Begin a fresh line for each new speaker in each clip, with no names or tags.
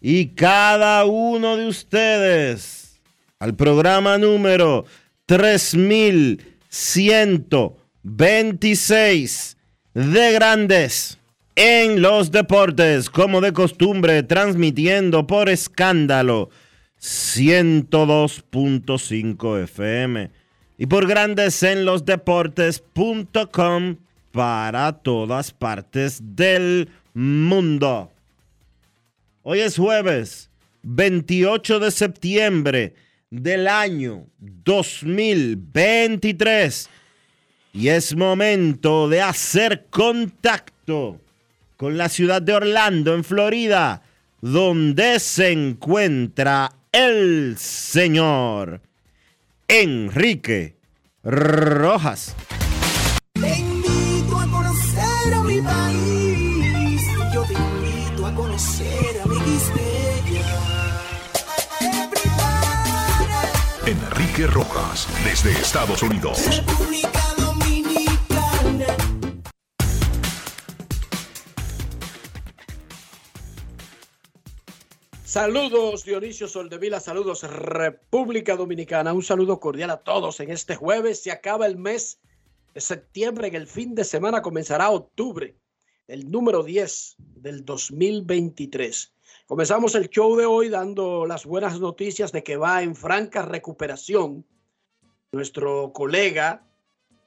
y cada uno de ustedes al programa número 3126 de Grandes en los Deportes, como de costumbre, transmitiendo por escándalo 102.5 FM y por Grandes en los Deportes.com para todas partes del mundo. Hoy es jueves 28 de septiembre del año 2023 y es momento de hacer contacto con la ciudad de Orlando, en Florida, donde se encuentra el señor Enrique Rojas.
Enrique Rojas, desde Estados Unidos.
República Dominicana.
Saludos Dionisio Soldevila, saludos República Dominicana, un saludo cordial a todos en este jueves. Se acaba el mes de septiembre, en el fin de semana comenzará octubre, el número 10 del 2023. Comenzamos el show de hoy dando las buenas noticias de que va en franca recuperación nuestro colega,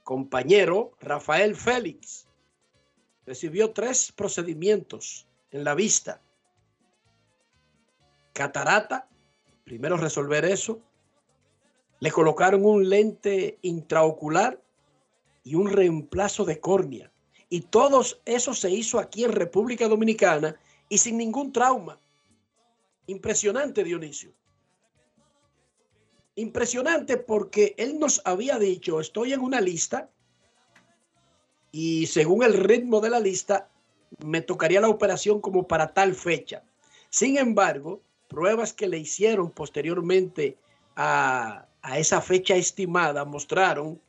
compañero Rafael Félix. Recibió tres procedimientos en la vista catarata, primero resolver eso. Le colocaron un lente intraocular y un reemplazo de córnea. Y todo eso se hizo aquí en República Dominicana y sin ningún trauma. Impresionante, Dionisio. Impresionante porque él nos había dicho, estoy en una lista y según el ritmo de la lista, me tocaría la operación como para tal fecha. Sin embargo, pruebas que le hicieron posteriormente a, a, esa fecha estimada mostraron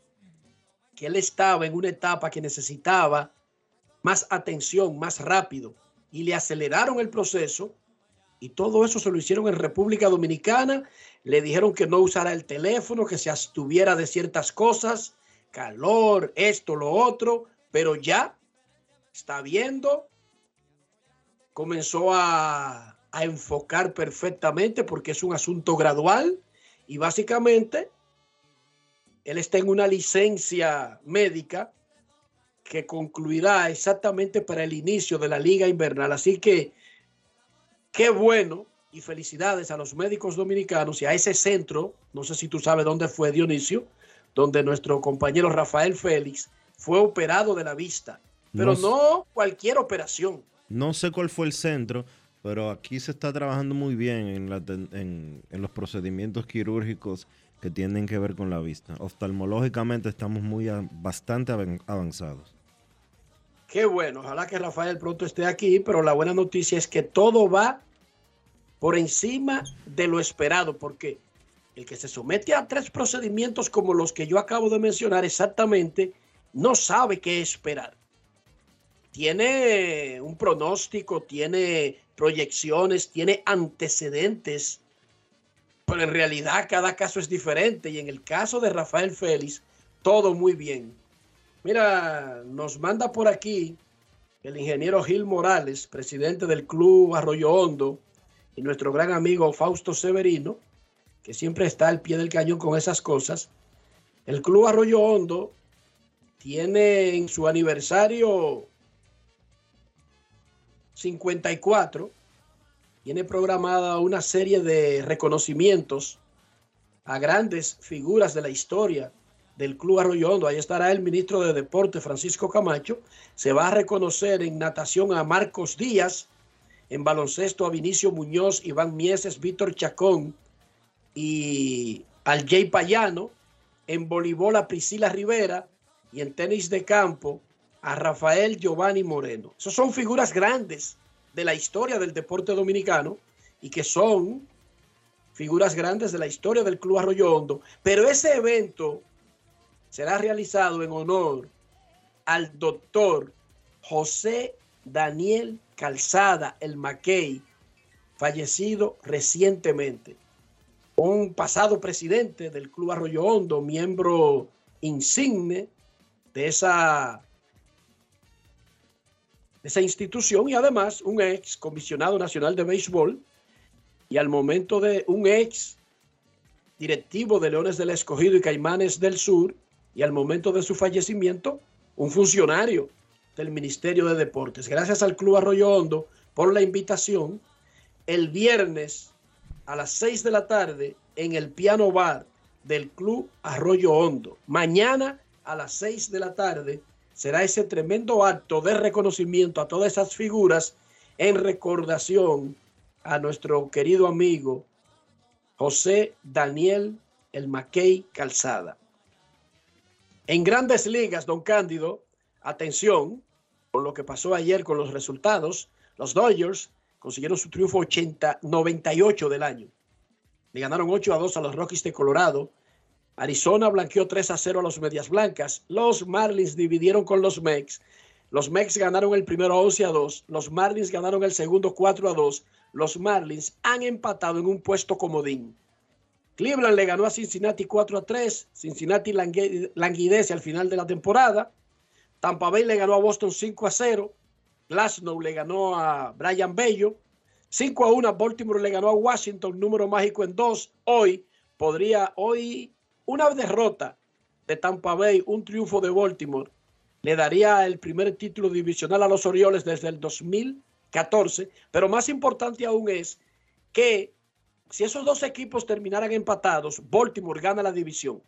que él estaba en una etapa que necesitaba más atención, más rápido, y le aceleraron el proceso. Y todo eso se lo hicieron en República Dominicana. Le dijeron que no usara el teléfono, que se abstuviera de ciertas cosas, calor, esto, lo otro, pero ya está viendo, comenzó a, a enfocar perfectamente porque es un asunto gradual y básicamente él está en una licencia médica que concluirá exactamente para el inicio de la liga invernal. Así que qué bueno y felicidades a los médicos dominicanos y a ese centro, no sé si tú sabes dónde fue Dionisio, donde nuestro compañero Rafael Félix fue operado de la vista, pero no, no cualquier operación.
No sé cuál fue el centro, pero aquí se está trabajando muy bien en, la, en, en, los procedimientos quirúrgicos que tienen que ver con la vista. Oftalmológicamente estamos muy bastante avanzados.
Qué bueno, ojalá que Rafael pronto esté aquí, pero la buena noticia es que todo va por encima de lo esperado, porque el que se somete a tres procedimientos como los que yo acabo de mencionar exactamente, no sabe qué esperar. Tiene un pronóstico, tiene proyecciones, tiene antecedentes, pero en realidad cada caso es diferente y en el caso de Rafael Félix, todo muy bien. Mira, nos manda por aquí el ingeniero Gil Morales, presidente del Club Arroyo Hondo, y nuestro gran amigo Fausto Severino, que siempre está al pie del cañón con esas cosas. El Club Arroyo Hondo tiene en su aniversario 54, tiene programada una serie de reconocimientos a grandes figuras de la historia del Club Arroyo Hondo. Ahí estará el ministro de Deporte, Francisco Camacho. Se va a reconocer en natación a Marcos Díaz, en baloncesto a Vinicio Muñoz, Iván Mieses, Víctor Chacón y al Jay Payano, en voleibol a Priscila Rivera y en tenis de campo a Rafael Giovanni Moreno. Esas son figuras grandes de la historia del deporte dominicano y que son figuras grandes de la historia del Club Arroyo Hondo. Pero ese evento será realizado en honor al doctor José Daniel Calzada, el Mackey, fallecido recientemente. Un pasado presidente del Club Arroyo Hondo, miembro insigne de esa, de esa institución y además un ex comisionado nacional de béisbol y al momento de un ex directivo de Leones del Escogido y Caimanes del Sur y al momento de su fallecimiento un funcionario del Ministerio de Deportes. Gracias al Club Arroyo Hondo por la invitación. El viernes a las 6 de la tarde en el piano bar del Club Arroyo Hondo. Mañana a las 6 de la tarde será ese tremendo acto de reconocimiento a todas esas figuras en recordación a nuestro querido amigo José Daniel El Mackey Calzada. En grandes ligas, don Cándido, Atención con lo que pasó ayer con los resultados. Los Dodgers consiguieron su triunfo 80, 98 del año. Le ganaron 8 a 2 a los Rockies de Colorado. Arizona blanqueó 3 a 0 a los Medias Blancas. Los Marlins dividieron con los Mex. Los Mex ganaron el primero 11 a 2. Los Marlins ganaron el segundo 4 a 2. Los Marlins han empatado en un puesto comodín. Cleveland le ganó a Cincinnati 4 a 3. Cincinnati languidece al final de la temporada. Tampa Bay le ganó a Boston 5 a 0. Glasnow le ganó a Brian Bello. 5 a 1 Baltimore le ganó a Washington, número mágico en 2. Hoy podría, hoy una derrota de Tampa Bay, un triunfo de Baltimore, le daría el primer título divisional a los Orioles desde el 2014. Pero más importante aún es que si esos dos equipos terminaran empatados, Baltimore gana la división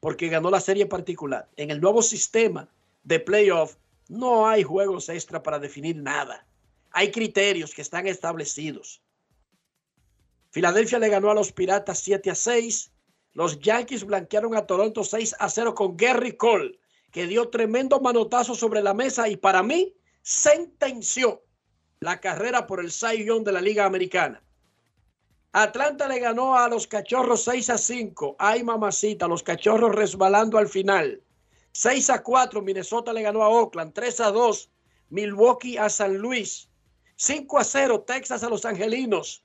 porque ganó la serie particular. En el nuevo sistema de playoff, no hay juegos extra para definir nada. Hay criterios que están establecidos. Filadelfia le ganó a los Piratas 7 a 6. Los Yankees blanquearon a Toronto 6 a 0 con Gary Cole, que dio tremendo manotazo sobre la mesa y para mí sentenció la carrera por el Cy de la Liga Americana. Atlanta le ganó a los Cachorros 6 a 5. Ay, mamacita, los Cachorros resbalando al final. 6 a 4, Minnesota le ganó a Oakland. 3 a 2, Milwaukee a San Luis. 5 a 0, Texas a los Angelinos.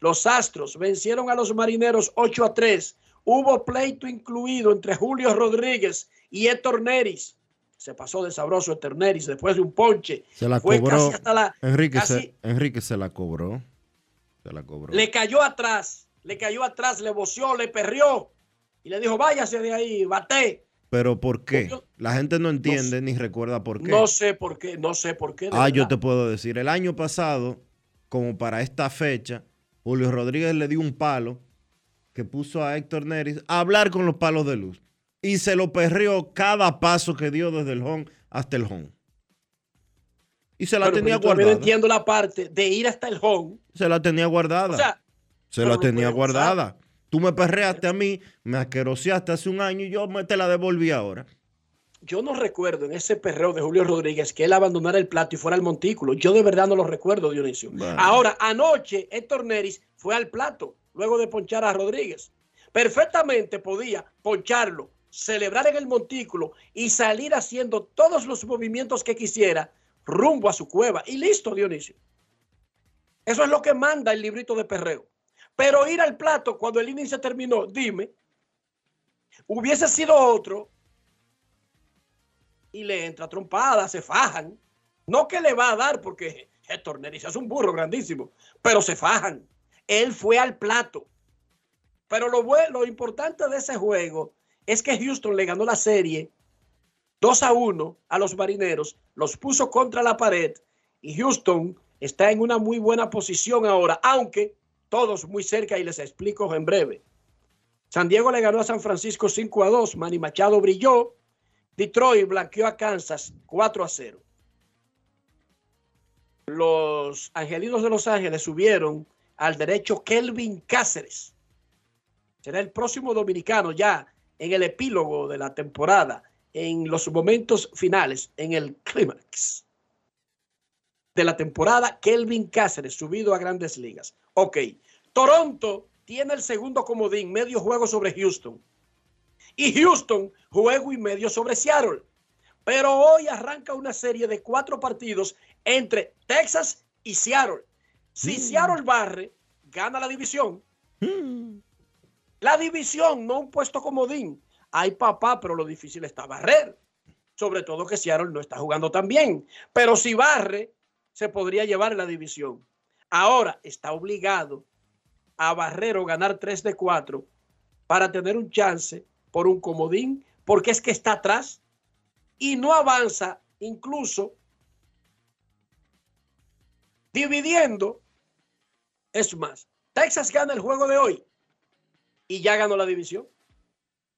Los Astros vencieron a los Marineros 8 a 3. Hubo pleito incluido entre Julio Rodríguez y Héctor Neris. Se pasó de sabroso Héctor Neris después de un ponche.
Se la cobró. Enrique, se, Enrique se la cobró. Se la cobró.
Le cayó atrás. Le cayó atrás, le voció, le perrió. Y le dijo, váyase de ahí, bate.
Pero ¿por qué? La gente no entiende ni recuerda por qué.
No sé por qué, no sé por qué.
Ah, yo te puedo decir, el año pasado, como para esta fecha, Julio Rodríguez le dio un palo que puso a Héctor Neris a hablar con los palos de luz. Y se lo perrió cada paso que dio desde el home hasta el home. Y se la tenía guardada.
Yo entiendo la parte de ir hasta el home.
Se la tenía guardada. O sea, se la tenía guardada Tú me perreaste a mí, me asqueroseaste hace un año y yo me te la devolví ahora.
Yo no recuerdo en ese perreo de Julio Rodríguez que él abandonara el plato y fuera al montículo. Yo de verdad no lo recuerdo, Dionisio. Ahora, anoche Héctor Neris fue al plato luego de ponchar a Rodríguez. Perfectamente podía poncharlo, celebrar en el montículo y salir haciendo todos los movimientos que quisiera rumbo a su cueva. Y listo, Dionisio. Eso es lo que manda el librito de perreo. Pero ir al plato cuando el inning se terminó, dime, hubiese sido otro y le entra trompada, se fajan. No que le va a dar porque Héctor Neris es un burro grandísimo, pero se fajan. Él fue al plato. Pero lo, lo importante de ese juego es que Houston le ganó la serie 2 a 1 a los marineros, los puso contra la pared y Houston está en una muy buena posición ahora, aunque todos muy cerca y les explico en breve. San Diego le ganó a San Francisco 5 a 2, Manny Machado brilló, Detroit blanqueó a Kansas 4 a 0. Los Angelinos de Los Ángeles subieron al derecho Kelvin Cáceres. Será el próximo dominicano ya en el epílogo de la temporada, en los momentos finales, en el clímax de la temporada, Kelvin Cáceres subido a grandes ligas. Ok, Toronto tiene el segundo comodín, medio juego sobre Houston. Y Houston, juego y medio sobre Seattle. Pero hoy arranca una serie de cuatro partidos entre Texas y Seattle. Si mm. Seattle barre, gana la división. Mm. La división, no un puesto comodín. Hay papá, pero lo difícil está barrer. Sobre todo que Seattle no está jugando tan bien. Pero si barre, se podría llevar la división. Ahora está obligado a barrer o ganar 3 de 4 para tener un chance por un comodín, porque es que está atrás y no avanza incluso dividiendo. Es más, Texas gana el juego de hoy y ya ganó la división.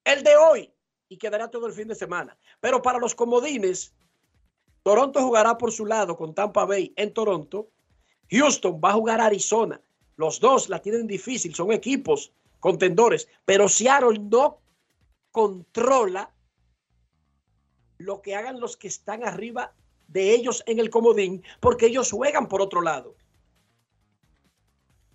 El de hoy y quedará todo el fin de semana. Pero para los comodines, Toronto jugará por su lado con Tampa Bay en Toronto. Houston va a jugar a Arizona. Los dos la tienen difícil, son equipos contendores, pero Seattle no controla lo que hagan los que están arriba de ellos en el comodín, porque ellos juegan por otro lado.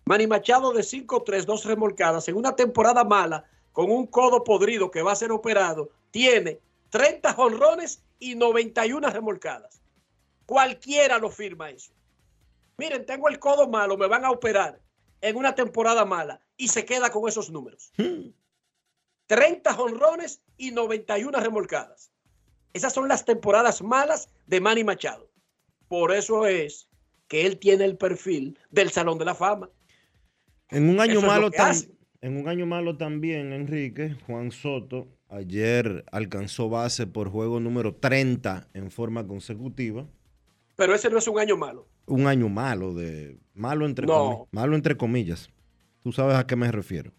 Manny Machado de 5-3, dos remolcadas en una temporada mala, con un codo podrido que va a ser operado, tiene 30 jonrones y 91 remolcadas. Cualquiera lo firma eso. Miren, tengo el codo malo, me van a operar en una temporada mala y se queda con esos números. 30 jonrones y 91 remolcadas. Esas son las temporadas malas de Manny Machado. Por eso es que él tiene el perfil del Salón de la Fama.
En un año malo en un año malo también, Enrique, Juan Soto Ayer alcanzó base por juego número 30 en forma consecutiva.
Pero ese no es un año malo.
Un año malo, de malo entre, malo entre comillas. Tú sabes a qué me refiero.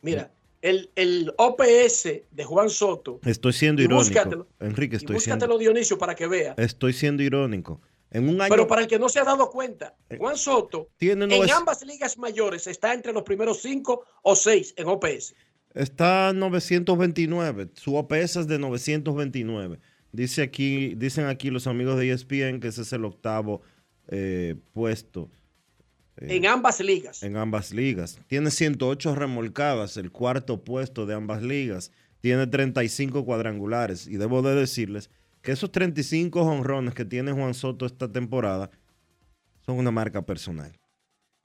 Mira, el, el OPS de Juan Soto.
Estoy siendo irónico. Enrique, estoy
búscatelo, Dionisio, para que vea.
Estoy siendo irónico. En un año,
Pero para el que no se ha dado cuenta, eh, Juan Soto tiene en ambas ligas mayores está entre los primeros cinco o seis en OPS.
Está 929. Su OPS es de 929. Dice aquí, dicen aquí los amigos de ESPN que ese es el octavo eh, puesto.
Eh, en ambas ligas.
En ambas ligas. Tiene 108 remolcadas, el cuarto puesto de ambas ligas. Tiene 35 cuadrangulares. Y debo de decirles que esos 35 honrones que tiene Juan Soto esta temporada son una marca personal.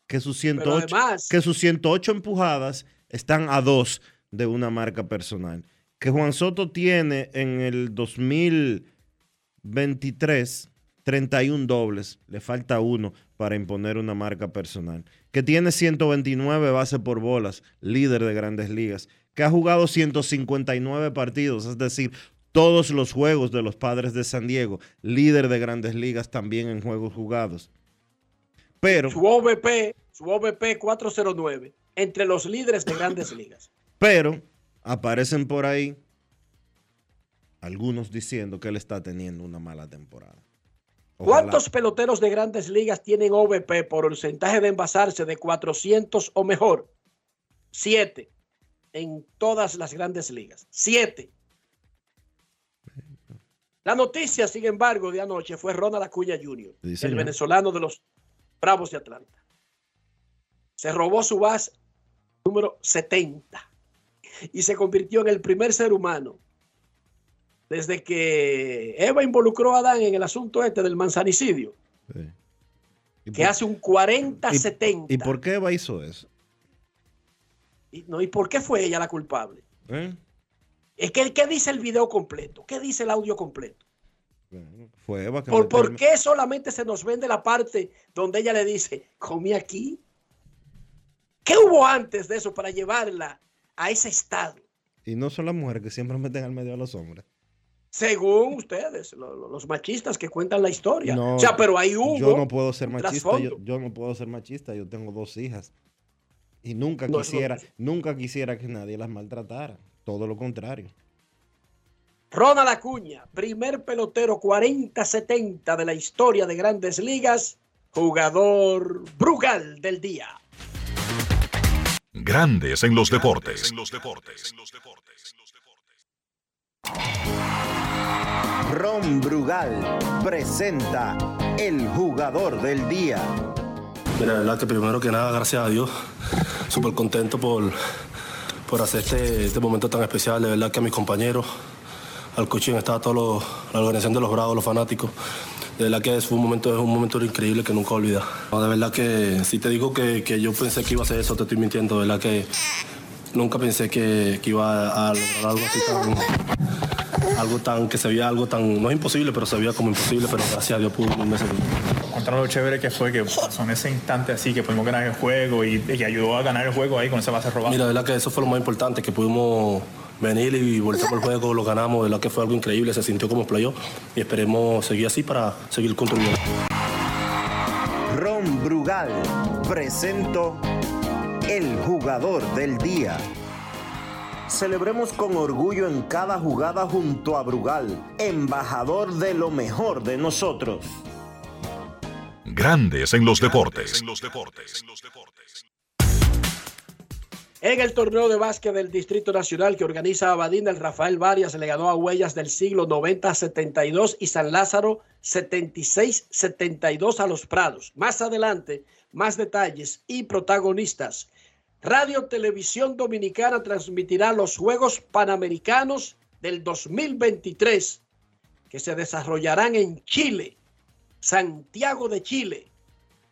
Que sus 108, que sus 108 empujadas están a dos de una marca personal. Que Juan Soto tiene en el 2023 31 dobles, le falta uno para imponer una marca personal. Que tiene 129 bases por bolas, líder de grandes ligas. Que ha jugado 159 partidos, es decir, todos los juegos de los padres de San Diego, líder de grandes ligas también en juegos jugados. Pero.
Su OVP, su OVP 409, entre los líderes de grandes ligas.
Pero aparecen por ahí algunos diciendo que él está teniendo una mala temporada.
¿Cuántos peloteros de grandes ligas tienen OVP por porcentaje de envasarse de 400 o mejor? Siete. en todas las grandes ligas. Siete. La noticia, sin embargo, de anoche fue Ronald Acuña Jr., el venezolano de los Bravos de Atlanta. Se robó su base número 70 y se convirtió en el primer ser humano desde que Eva involucró a Adán en el asunto este del manzanicidio, que hace un 40-70.
¿Y, por qué Eva hizo eso?
Y, no, ¿Y por qué fue ella la culpable? ¿Eh? Es que, ¿qué dice el video completo? ¿Qué dice el audio completo?
fue Eva que
¿Por, ¿Por qué solamente se nos vende la parte donde ella le dice, comí aquí? ¿Qué hubo antes de eso para llevarla a ese estado?
Y no son las mujeres que siempre meten al medio a los hombres.
Según ustedes, los, machistas que cuentan la historia. No, o sea, pero hay hubo.
Yo no puedo ser machista. Yo, no puedo ser machista. Yo tengo dos hijas. Y nunca quisiera, nunca quisiera que nadie las maltratara. Todo lo contrario.
Ronald Acuña, primer pelotero 40-70 de la historia de grandes ligas, jugador Brugal del día.
Grandes en los deportes.
Ron Brugal presenta el jugador del día.
Mira, la verdad que primero que nada, gracias a Dios, súper contento por, por hacer este, este, momento tan especial. De verdad que a mis compañeros, al coaching, estaba toda la organización de los Bravos, los fanáticos. De verdad que fue un momento, es un momento increíble que nunca olvidar. de verdad que si te digo que, que, yo pensé que iba a hacer eso, te estoy mintiendo. De verdad que nunca pensé que, que iba a lograr algo así tan algo tan, que se veía algo tan, no es imposible, pero se veía como imposible, pero gracias a Dios pudo un mes
Contra lo chévere que fue que pasó en ese instante así, que pudimos ganar el juego y, que ayudó a ganar el juego ahí con esa base robada.
Mira, la verdad que eso fue lo más importante, que pudimos venir y volver por el juego, lo ganamos, de verdad que fue algo increíble, se sintió como playoff y esperemos seguir así para seguir construyendo.
Ron Brugal presento el jugador del día. Celebremos con orgullo en cada jugada junto a Brugal, embajador de lo mejor de nosotros.
Grandes en los deportes.
En el torneo de básquet del Distrito Nacional que organiza Abadín, el Rafael Varias le ganó a Huellas del siglo 90-72 y San Lázaro 76-72 a los Prados. Más adelante, más detalles y protagonistas. Radio Televisión Dominicana transmitirá los Juegos Panamericanos del 2023 que se desarrollarán en Chile, Santiago de Chile,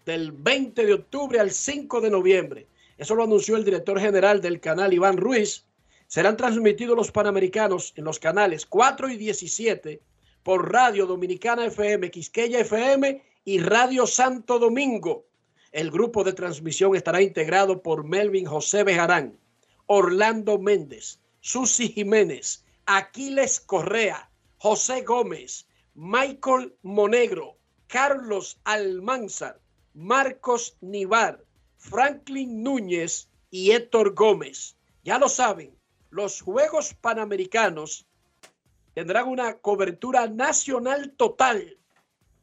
del 20 de octubre al 5 de noviembre. Eso lo anunció el director general del canal Iván Ruiz. Serán transmitidos los Panamericanos en los canales 4 y 17 por Radio Dominicana FM, Quisqueya FM y Radio Santo Domingo. El grupo de transmisión estará integrado por Melvin José Bejarán, Orlando Méndez, Susi Jiménez, Aquiles Correa, José Gómez, Michael Monegro, Carlos Almanzar, Marcos Nivar, Franklin Núñez y Héctor Gómez. Ya lo saben, los Juegos Panamericanos tendrán una cobertura nacional total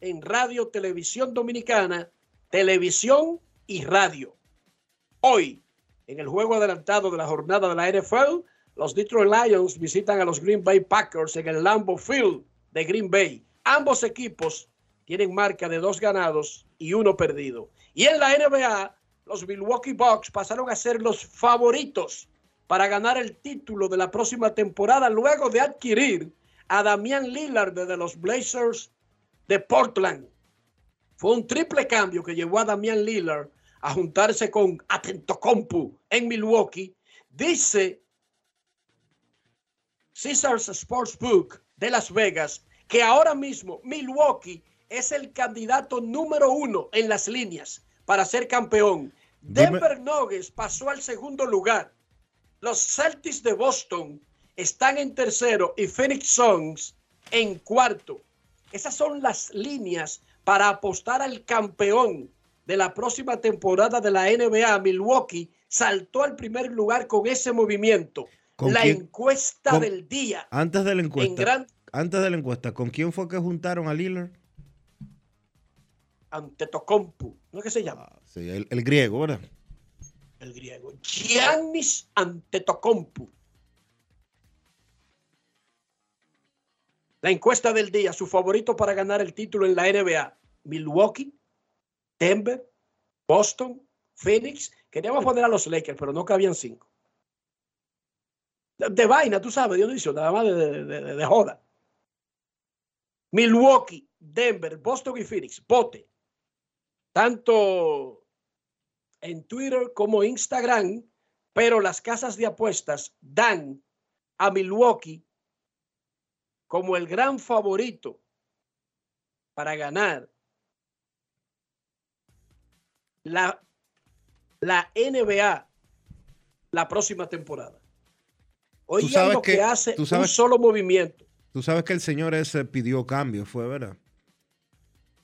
en Radio Televisión Dominicana televisión y radio. Hoy, en el juego adelantado de la jornada de la NFL, los Detroit Lions visitan a los Green Bay Packers en el Lambeau Field de Green Bay. Ambos equipos tienen marca de dos ganados y uno perdido. Y en la NBA, los Milwaukee Bucks pasaron a ser los favoritos para ganar el título de la próxima temporada luego de adquirir a Damian Lillard de los Blazers de Portland. Fue un triple cambio que llevó a Damian Lillard a juntarse con Atentocompu en Milwaukee. Dice Caesars Sportsbook de Las Vegas que ahora mismo Milwaukee es el candidato número uno en las líneas para ser campeón. Denver Nuggets pasó al segundo lugar. Los Celtics de Boston están en tercero y Phoenix Suns en cuarto. Esas son las líneas para apostar al campeón de la próxima temporada de la NBA, Milwaukee, saltó al primer lugar con ese movimiento. La encuesta del día.
Antes de la encuesta. Antes de la encuesta, ¿con quién fue que juntaron a Lillard?
Antetokounmpo, ¿no es que se llama?
Ah, sí, el, griego, ¿verdad?
el griego. Giannis Antetokounmpo. La encuesta del día, su favorito para ganar el título en la NBA, Milwaukee, Denver, Boston, Phoenix. Queríamos poner a los Lakers, pero no cabían cinco. De, vaina, tú sabes, Dionisio, nada más de, de, de joda. Milwaukee, Denver, Boston y Phoenix. Vote. Tanto en Twitter como Instagram, pero las casas de apuestas dan a Milwaukee como el gran favorito para ganar la, la NBA la próxima temporada. Oigan lo que, hace un solo movimiento.
Tú sabes que el señor ese pidió cambio, fue verdad.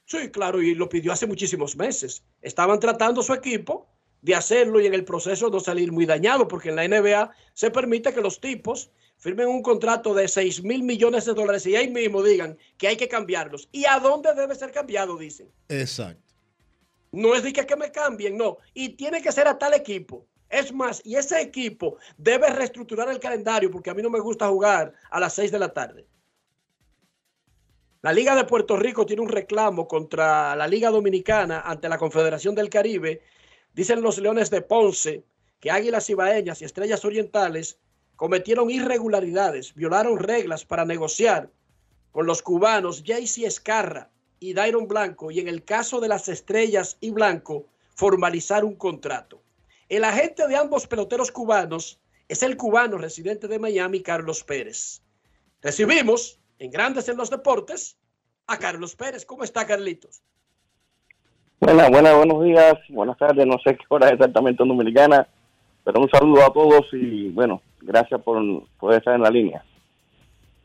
Sí, claro, y lo pidió hace muchísimos meses. Estaban tratando su equipo de hacerlo y en el proceso no salir muy dañado, porque en la NBA se permite que los tipos firmen un contrato de 6 mil millones de dólares y ahí mismo digan que hay que cambiarlos. ¿Y a dónde debe ser cambiado? Dicen.
Exacto.
No es de que, que me cambien, no. Y tiene que ser a tal equipo. Es más, y ese equipo debe reestructurar el calendario porque a mí no me gusta jugar a las 6 de la tarde. La Liga de Puerto Rico tiene un reclamo contra la Liga Dominicana ante la Confederación del Caribe. Dicen los Leones de Ponce que Águilas Ibaeñas y Estrellas Orientales cometieron irregularidades, violaron reglas para negociar con los cubanos Jaycee Escarra y Dairon Blanco y en el caso de las Estrellas y Blanco formalizar un contrato. El agente de ambos peloteros cubanos es el cubano residente de Miami, Carlos Pérez. Recibimos en Grandes en los Deportes a Carlos Pérez. ¿Cómo está, Carlitos?
Buenas, buenas, buenos días, buenas tardes, no sé qué hora exactamente en Dominicana, pero un saludo a todos y bueno, gracias por, poder estar en la línea.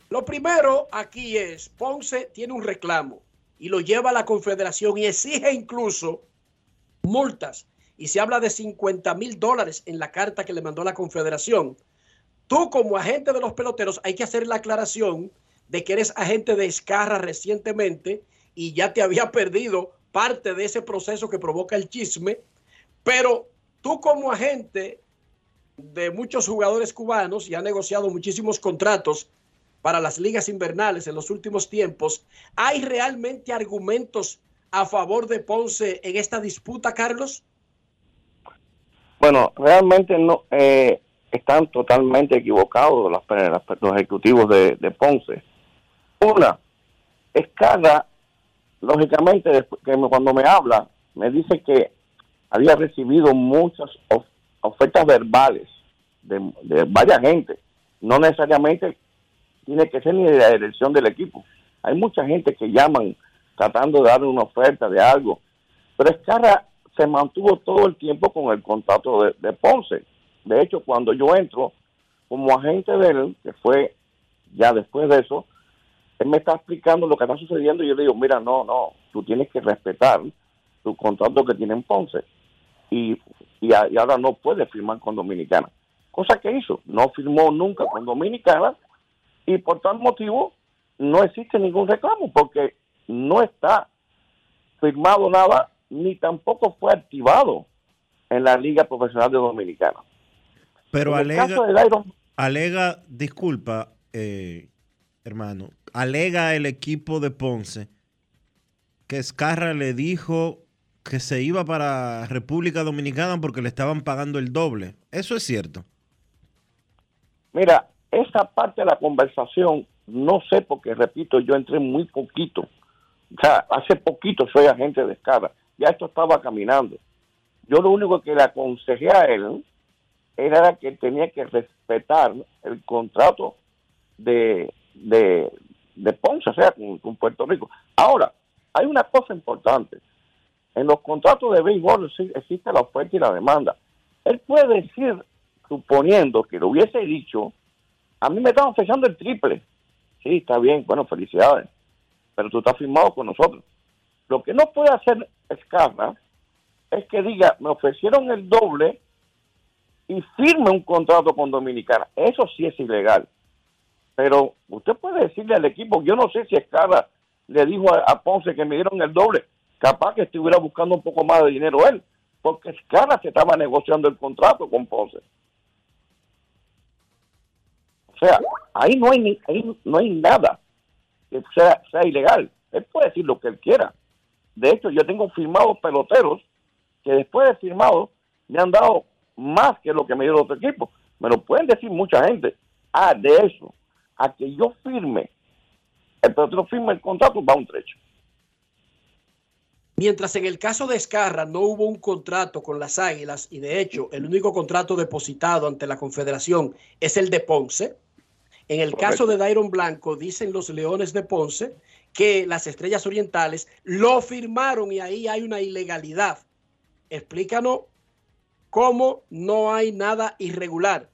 Lo primero aquí es, Ponce tiene un reclamo y lo lleva a la Confederación y exige incluso multas. Y se habla de 50 mil dólares en la carta que le mandó la Confederación. Tú como agente de los peloteros hay que hacer la aclaración de que eres agente de Escarra recientemente y ya te había perdido parte de ese proceso que provoca el chisme, pero tú como agente de muchos jugadores cubanos y ha negociado muchísimos contratos para las ligas invernales en los últimos tiempos. ¿Hay realmente argumentos a favor de Ponce en esta disputa, Carlos?
Bueno, realmente no eh, están totalmente equivocados los, ejecutivos de, Ponce. Una, Escala, lógicamente, que cuando me habla, me dice que había recibido muchas ofertas verbales de, de varias gente. No necesariamente tiene que ser ni de la dirección del equipo. Hay mucha gente que llaman tratando de darle una oferta de algo. Pero Escarra se mantuvo todo el tiempo con el contrato de, Ponce. De hecho, cuando yo entro como agente de él, que fue ya después de eso, él me está explicando lo que está sucediendo y yo le digo, mira, no, no, tú tienes que respetar tu contrato que tiene en Ponce y, y, ahora no puede firmar con Dominicana. Cosa que hizo, no firmó nunca con Dominicana y por tal motivo no existe ningún reclamo porque no está firmado nada ni tampoco fue activado en la Liga Profesional de Dominicana.
Pero alega, alega, disculpa, eh, hermano, alega el equipo de Ponce que Escarra le dijo que se iba para República Dominicana porque le estaban pagando el doble. ¿Eso es cierto?
Mira, esa parte de la conversación, no sé porque, repito, yo entré muy poquito. O sea, hace poquito soy agente de escala. Ya esto estaba caminando. Yo lo único que le aconsejé a él era que tenía que respetar el contrato de, de, de Ponce, o sea, con Puerto Rico. Ahora, hay una cosa importante. En los contratos de béisbol existe la oferta y la demanda. Él puede decir, suponiendo que lo hubiese dicho, a mí me están ofreciendo el triple. Sí, está bien, bueno, felicidades. Pero tú estás firmado con nosotros. Lo que no puede hacer Escarra es que diga, me ofrecieron el doble y firme un contrato con Dominicana. Eso sí es ilegal. Pero usted puede decirle al equipo, yo no sé si Escarra le dijo a Ponce que me dieron el doble, capaz que estuviera buscando un poco más de dinero él. porque Escara se estaba negociando el contrato con Ponce. O sea, ahí no hay, ni- ahí no hay nada que sea, sea ilegal. Él puede decir lo que él quiera. De hecho, yo tengo firmados peloteros que después de firmado me han dado más que lo que me dio otro equipo. Me lo pueden decir mucha gente. Ah, de eso, a que yo firme, el firme el contrato, va un trecho.
Mientras en el caso de Escarra no hubo un contrato con las Águilas y de hecho el único contrato depositado ante la Confederación es el de Ponce. En el caso de Dairon Blanco, dicen los Leones de Ponce que las Estrellas Orientales lo firmaron y ahí hay una ilegalidad. Explícanos cómo no hay nada irregular,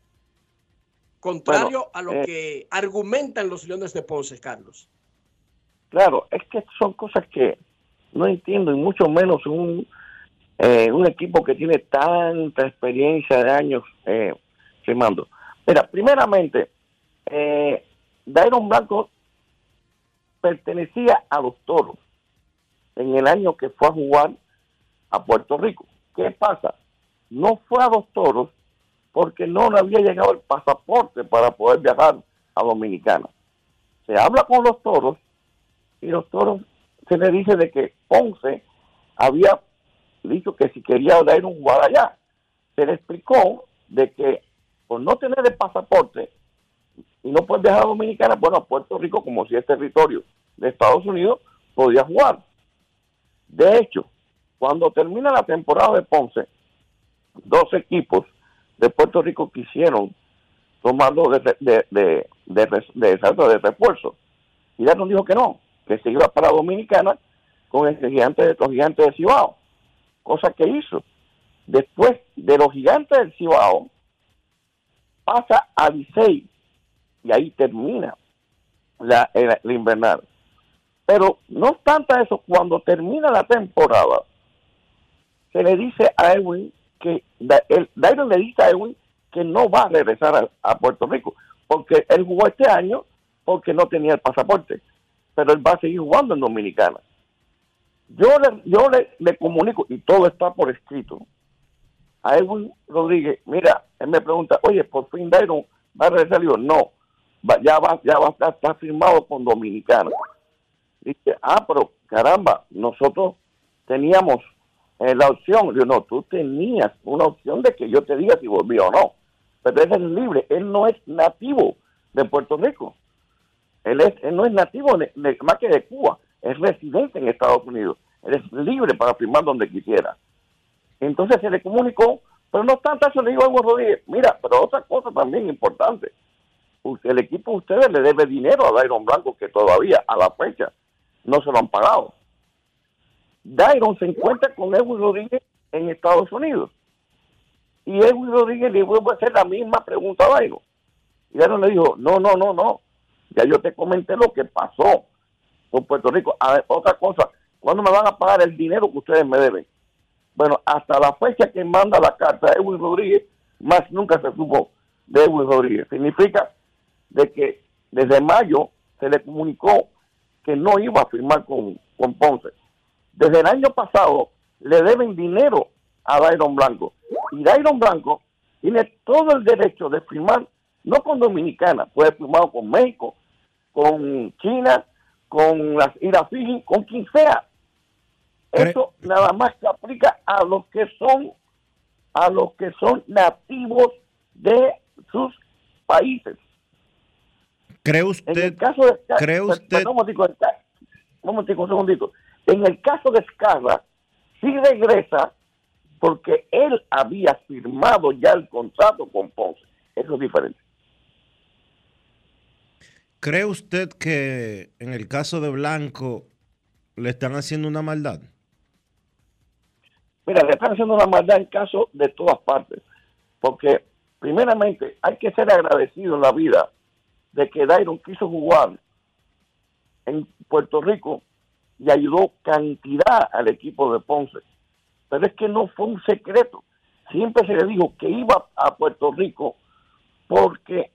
contrario
Bueno,
a lo
eh,
que argumentan los Leones de Ponce, Carlos.
Claro, es que son cosas que no entiendo, y mucho menos un, eh, un equipo que tiene tanta experiencia de años eh, firmando. Mira, primeramente, eh, Dairon Blanco pertenecía a los toros en el año que fue a jugar a Puerto Rico. ¿Qué pasa? No fue a los toros porque no le había llegado el pasaporte para poder viajar a Dominicana. Se habla con los toros y los toros se le dice de que Ponce había dicho que si quería dar un jugar allá. Se le explicó de que por no tener el pasaporte y no poder viajar a Dominicana, bueno, a Puerto Rico, como si es territorio de Estados Unidos, podía jugar. De hecho, cuando termina la temporada de Ponce, dos equipos de Puerto Rico quisieron tomarlo de, de, de, de, refuerzo. Y Daron dijo que no, que se iba para Dominicana con el gigante de los gigantes de Cibao. Cosa que hizo. Después de los gigantes del Cibao, pasa a Licey y ahí termina la, la, la invernal. Pero no obstante eso, cuando termina la temporada, se le dice a Edwin que el Dairon le dice a Edwin que no va a regresar a, Puerto Rico, porque él jugó este año porque no tenía el pasaporte, pero él va a seguir jugando en Dominicana. Yo le, yo le, le comunico, y todo está por escrito, a Edwin Rodríguez, mira, él me pregunta, oye, por fin Dairon va a regresar, yo no, ya va, ya va a estar firmado con Dominicana. Dice, ah, pero caramba, nosotros teníamos eh, la opción. Yo no, tú tenías una opción de que yo te diga si volvió o no. Pero él es libre, él no es nativo de Puerto Rico. Él, es, él no es nativo más que de Cuba, es residente en Estados Unidos. Él es libre para firmar donde quisiera. Entonces se le comunicó, pero no tanto eso le digo a Rodríguez, mira, pero otra cosa también importante. El equipo de ustedes le debe dinero a Dairon Blanco que todavía a la fecha no se lo han pagado. Dairon se encuentra con Edwin Rodríguez en Estados Unidos. Y Edwin Rodríguez le vuelve a hacer la misma pregunta a Dairon. Y Dairon le dijo, no, no, no, no. Ya yo te comenté lo que pasó con Puerto Rico. A ver, otra cosa, ¿cuándo me van a pagar el dinero que ustedes me deben? Bueno, hasta la fecha que manda la carta Edwin Rodríguez, más nunca se supo de Edwin Rodríguez. Significa de que desde mayo se le comunicó que no iba a firmar con, con Ponce. Desde el año pasado le deben dinero a Dairon Blanco. Y Dairon Blanco tiene todo el derecho de firmar, no con Dominicana, puede firmar con México, con China, con las Islas Fiji, con quien sea. Eso nada más se aplica a los que son a los que son nativos de sus países.
¿Cree usted?
En el caso de
¿cree usted?
Perdón, un momentico, un segundito. En el caso de Escarra, sí regresa porque él había firmado ya el contrato con Ponce. Eso es diferente.
¿Cree usted que en el caso de Blanco le están haciendo una maldad?
Mira, le están haciendo una maldad en caso de todas partes. Porque, primeramente, hay que ser agradecido en la vida de que Dairon quiso jugar en Puerto Rico y ayudó cantidad al equipo de Ponce. Pero es que no fue un secreto. Siempre se le dijo que iba a Puerto Rico porque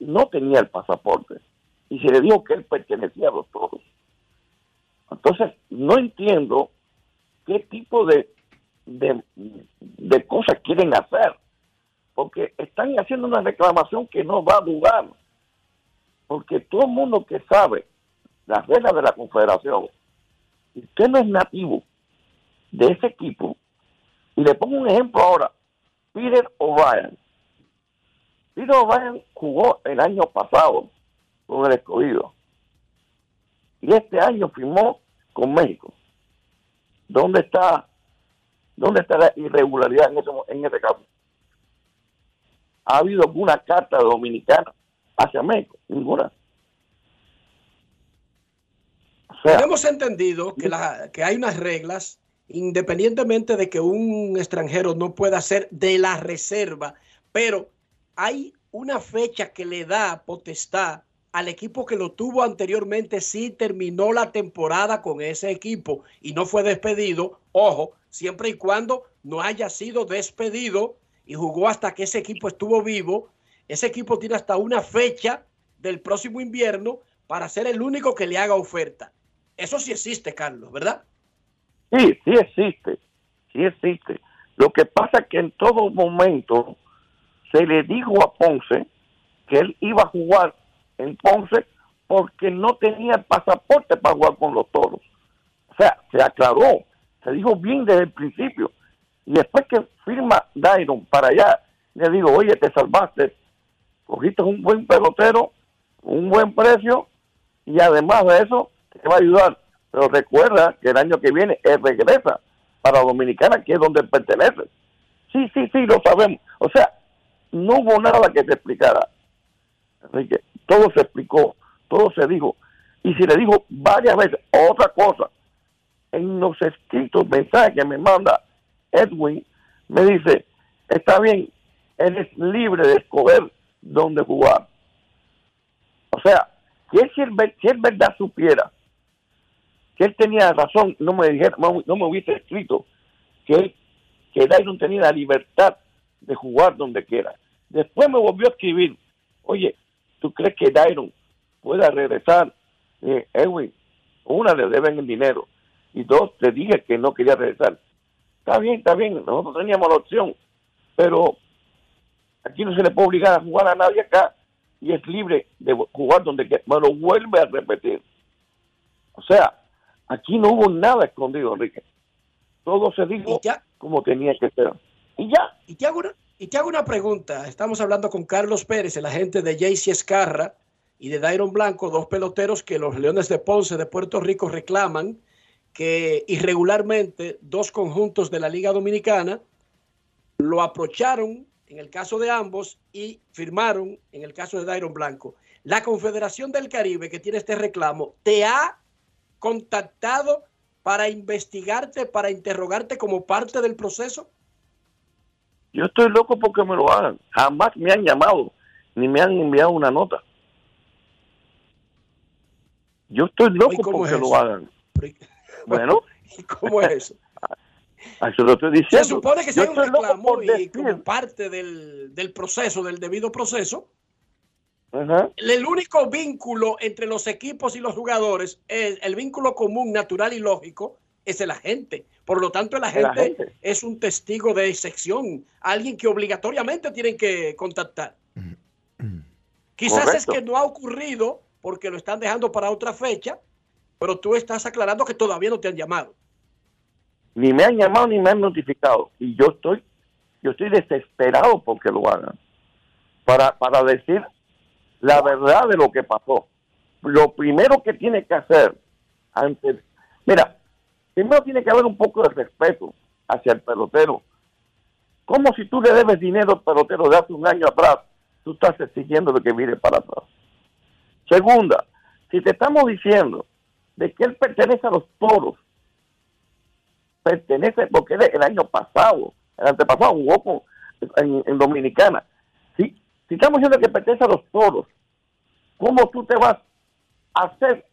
no tenía el pasaporte. Y se le dijo que él pertenecía a los toros. Entonces, no entiendo qué tipo de de, de cosas quieren hacer, porque están haciendo una reclamación que no va a durar, porque todo el mundo que sabe las reglas de la confederación, y usted no es nativo de ese equipo, y le pongo un ejemplo ahora, Peter O'Brien. Peter O'Brien jugó el año pasado con el escogido, y este año firmó con México. ¿Dónde está, dónde está la irregularidad en ese, en ese caso? ¿Ha habido alguna carta dominicana hacia México? Ninguna.
Hemos entendido que, la, que hay unas reglas, independientemente de que un extranjero no pueda ser de la reserva, pero hay una fecha que le da potestad al equipo que lo tuvo anteriormente si terminó la temporada con ese equipo y no fue despedido, ojo, siempre y cuando no haya sido despedido y jugó hasta que ese equipo estuvo vivo, ese equipo tiene hasta una fecha del próximo invierno para ser el único que le haga oferta. Eso sí existe, Carlos, ¿verdad?
Sí, sí existe, sí existe. Lo que pasa es que en todo momento se le dijo a Ponce que él iba a jugar en Ponce porque no tenía pasaporte para jugar con los toros. O sea, se aclaró, se dijo bien desde el principio. Y después que firma Dairon para allá, le digo, oye, te salvaste, cogiste un buen pelotero, un buen precio, y además de eso, te va a ayudar. Pero recuerda que el año que viene él regresa para Dominicana, que es donde pertenece. Sí, sí, sí, lo sabemos. O sea, no hubo nada que se explicara. Así que todo se explicó, todo se dijo. Y si le dijo varias veces otra cosa, en los escritos mensajes que me manda Edwin, me dice, está bien, él es libre de escoger dónde jugar. O sea, si él, él, verdad supiera que él tenía razón, no me dijera, no, me hubiese escrito que él, que Dairon tenía la libertad de jugar donde quiera. Después me volvió a escribir, oye, ¿Tú crees que Dairon pueda regresar? Eh, Edwin, una le deben el dinero y dos, te dije que no quería regresar. Está bien, está bien, nosotros teníamos la opción, pero aquí no se le puede obligar a jugar a nadie acá y es libre de jugar donde quiera. Bueno, vuelve a repetir. O sea, aquí no hubo nada escondido, Enrique. Todo se dijo como tenía que ser. Y ya.
Y te hago una, y te hago una pregunta. Estamos hablando con Carlos Pérez, el agente de JC Escarra y de Dairon Blanco, dos peloteros que los Leones de Ponce de Puerto Rico reclaman que irregularmente dos conjuntos de la Liga Dominicana lo aprocharon en el caso de ambos y firmaron en el caso de Dairon Blanco. La Confederación del Caribe que tiene este reclamo, ¿te ha contactado para investigarte, para interrogarte como parte del proceso?
Yo estoy loco porque me lo hagan. Jamás me han llamado ni me han enviado una nota. Yo estoy loco porque lo hagan. Bueno.
¿Y cómo es eso?
Eso lo estoy diciendo.
Se supone que sea un reclamo y como parte del, del, proceso, del debido proceso. El único vínculo entre los equipos y los jugadores, es el vínculo común, natural y lógico, es el agente. Por lo tanto, el agente, es un testigo de excepción, alguien que obligatoriamente tienen que contactar. Quizás es que no ha ocurrido porque lo están dejando para otra fecha, pero tú estás aclarando que todavía no te han llamado.
Ni me han llamado ni me han notificado. Y yo estoy, yo estoy desesperado porque lo hagan. Para, para decir la verdad de lo que pasó. Lo primero que tiene que hacer antes, mira, primero tiene que haber un poco de respeto hacia el pelotero. Como si tú le debes dinero al pelotero de hace un año atrás, tú estás exigiendo de que mire para atrás. Segunda, si te estamos diciendo de que él pertenece a los toros, pertenece porque el año pasado, el antepasado jugó en, en, Dominicana. Si, estamos diciendo que pertenece a los toros, ¿cómo tú te vas a ser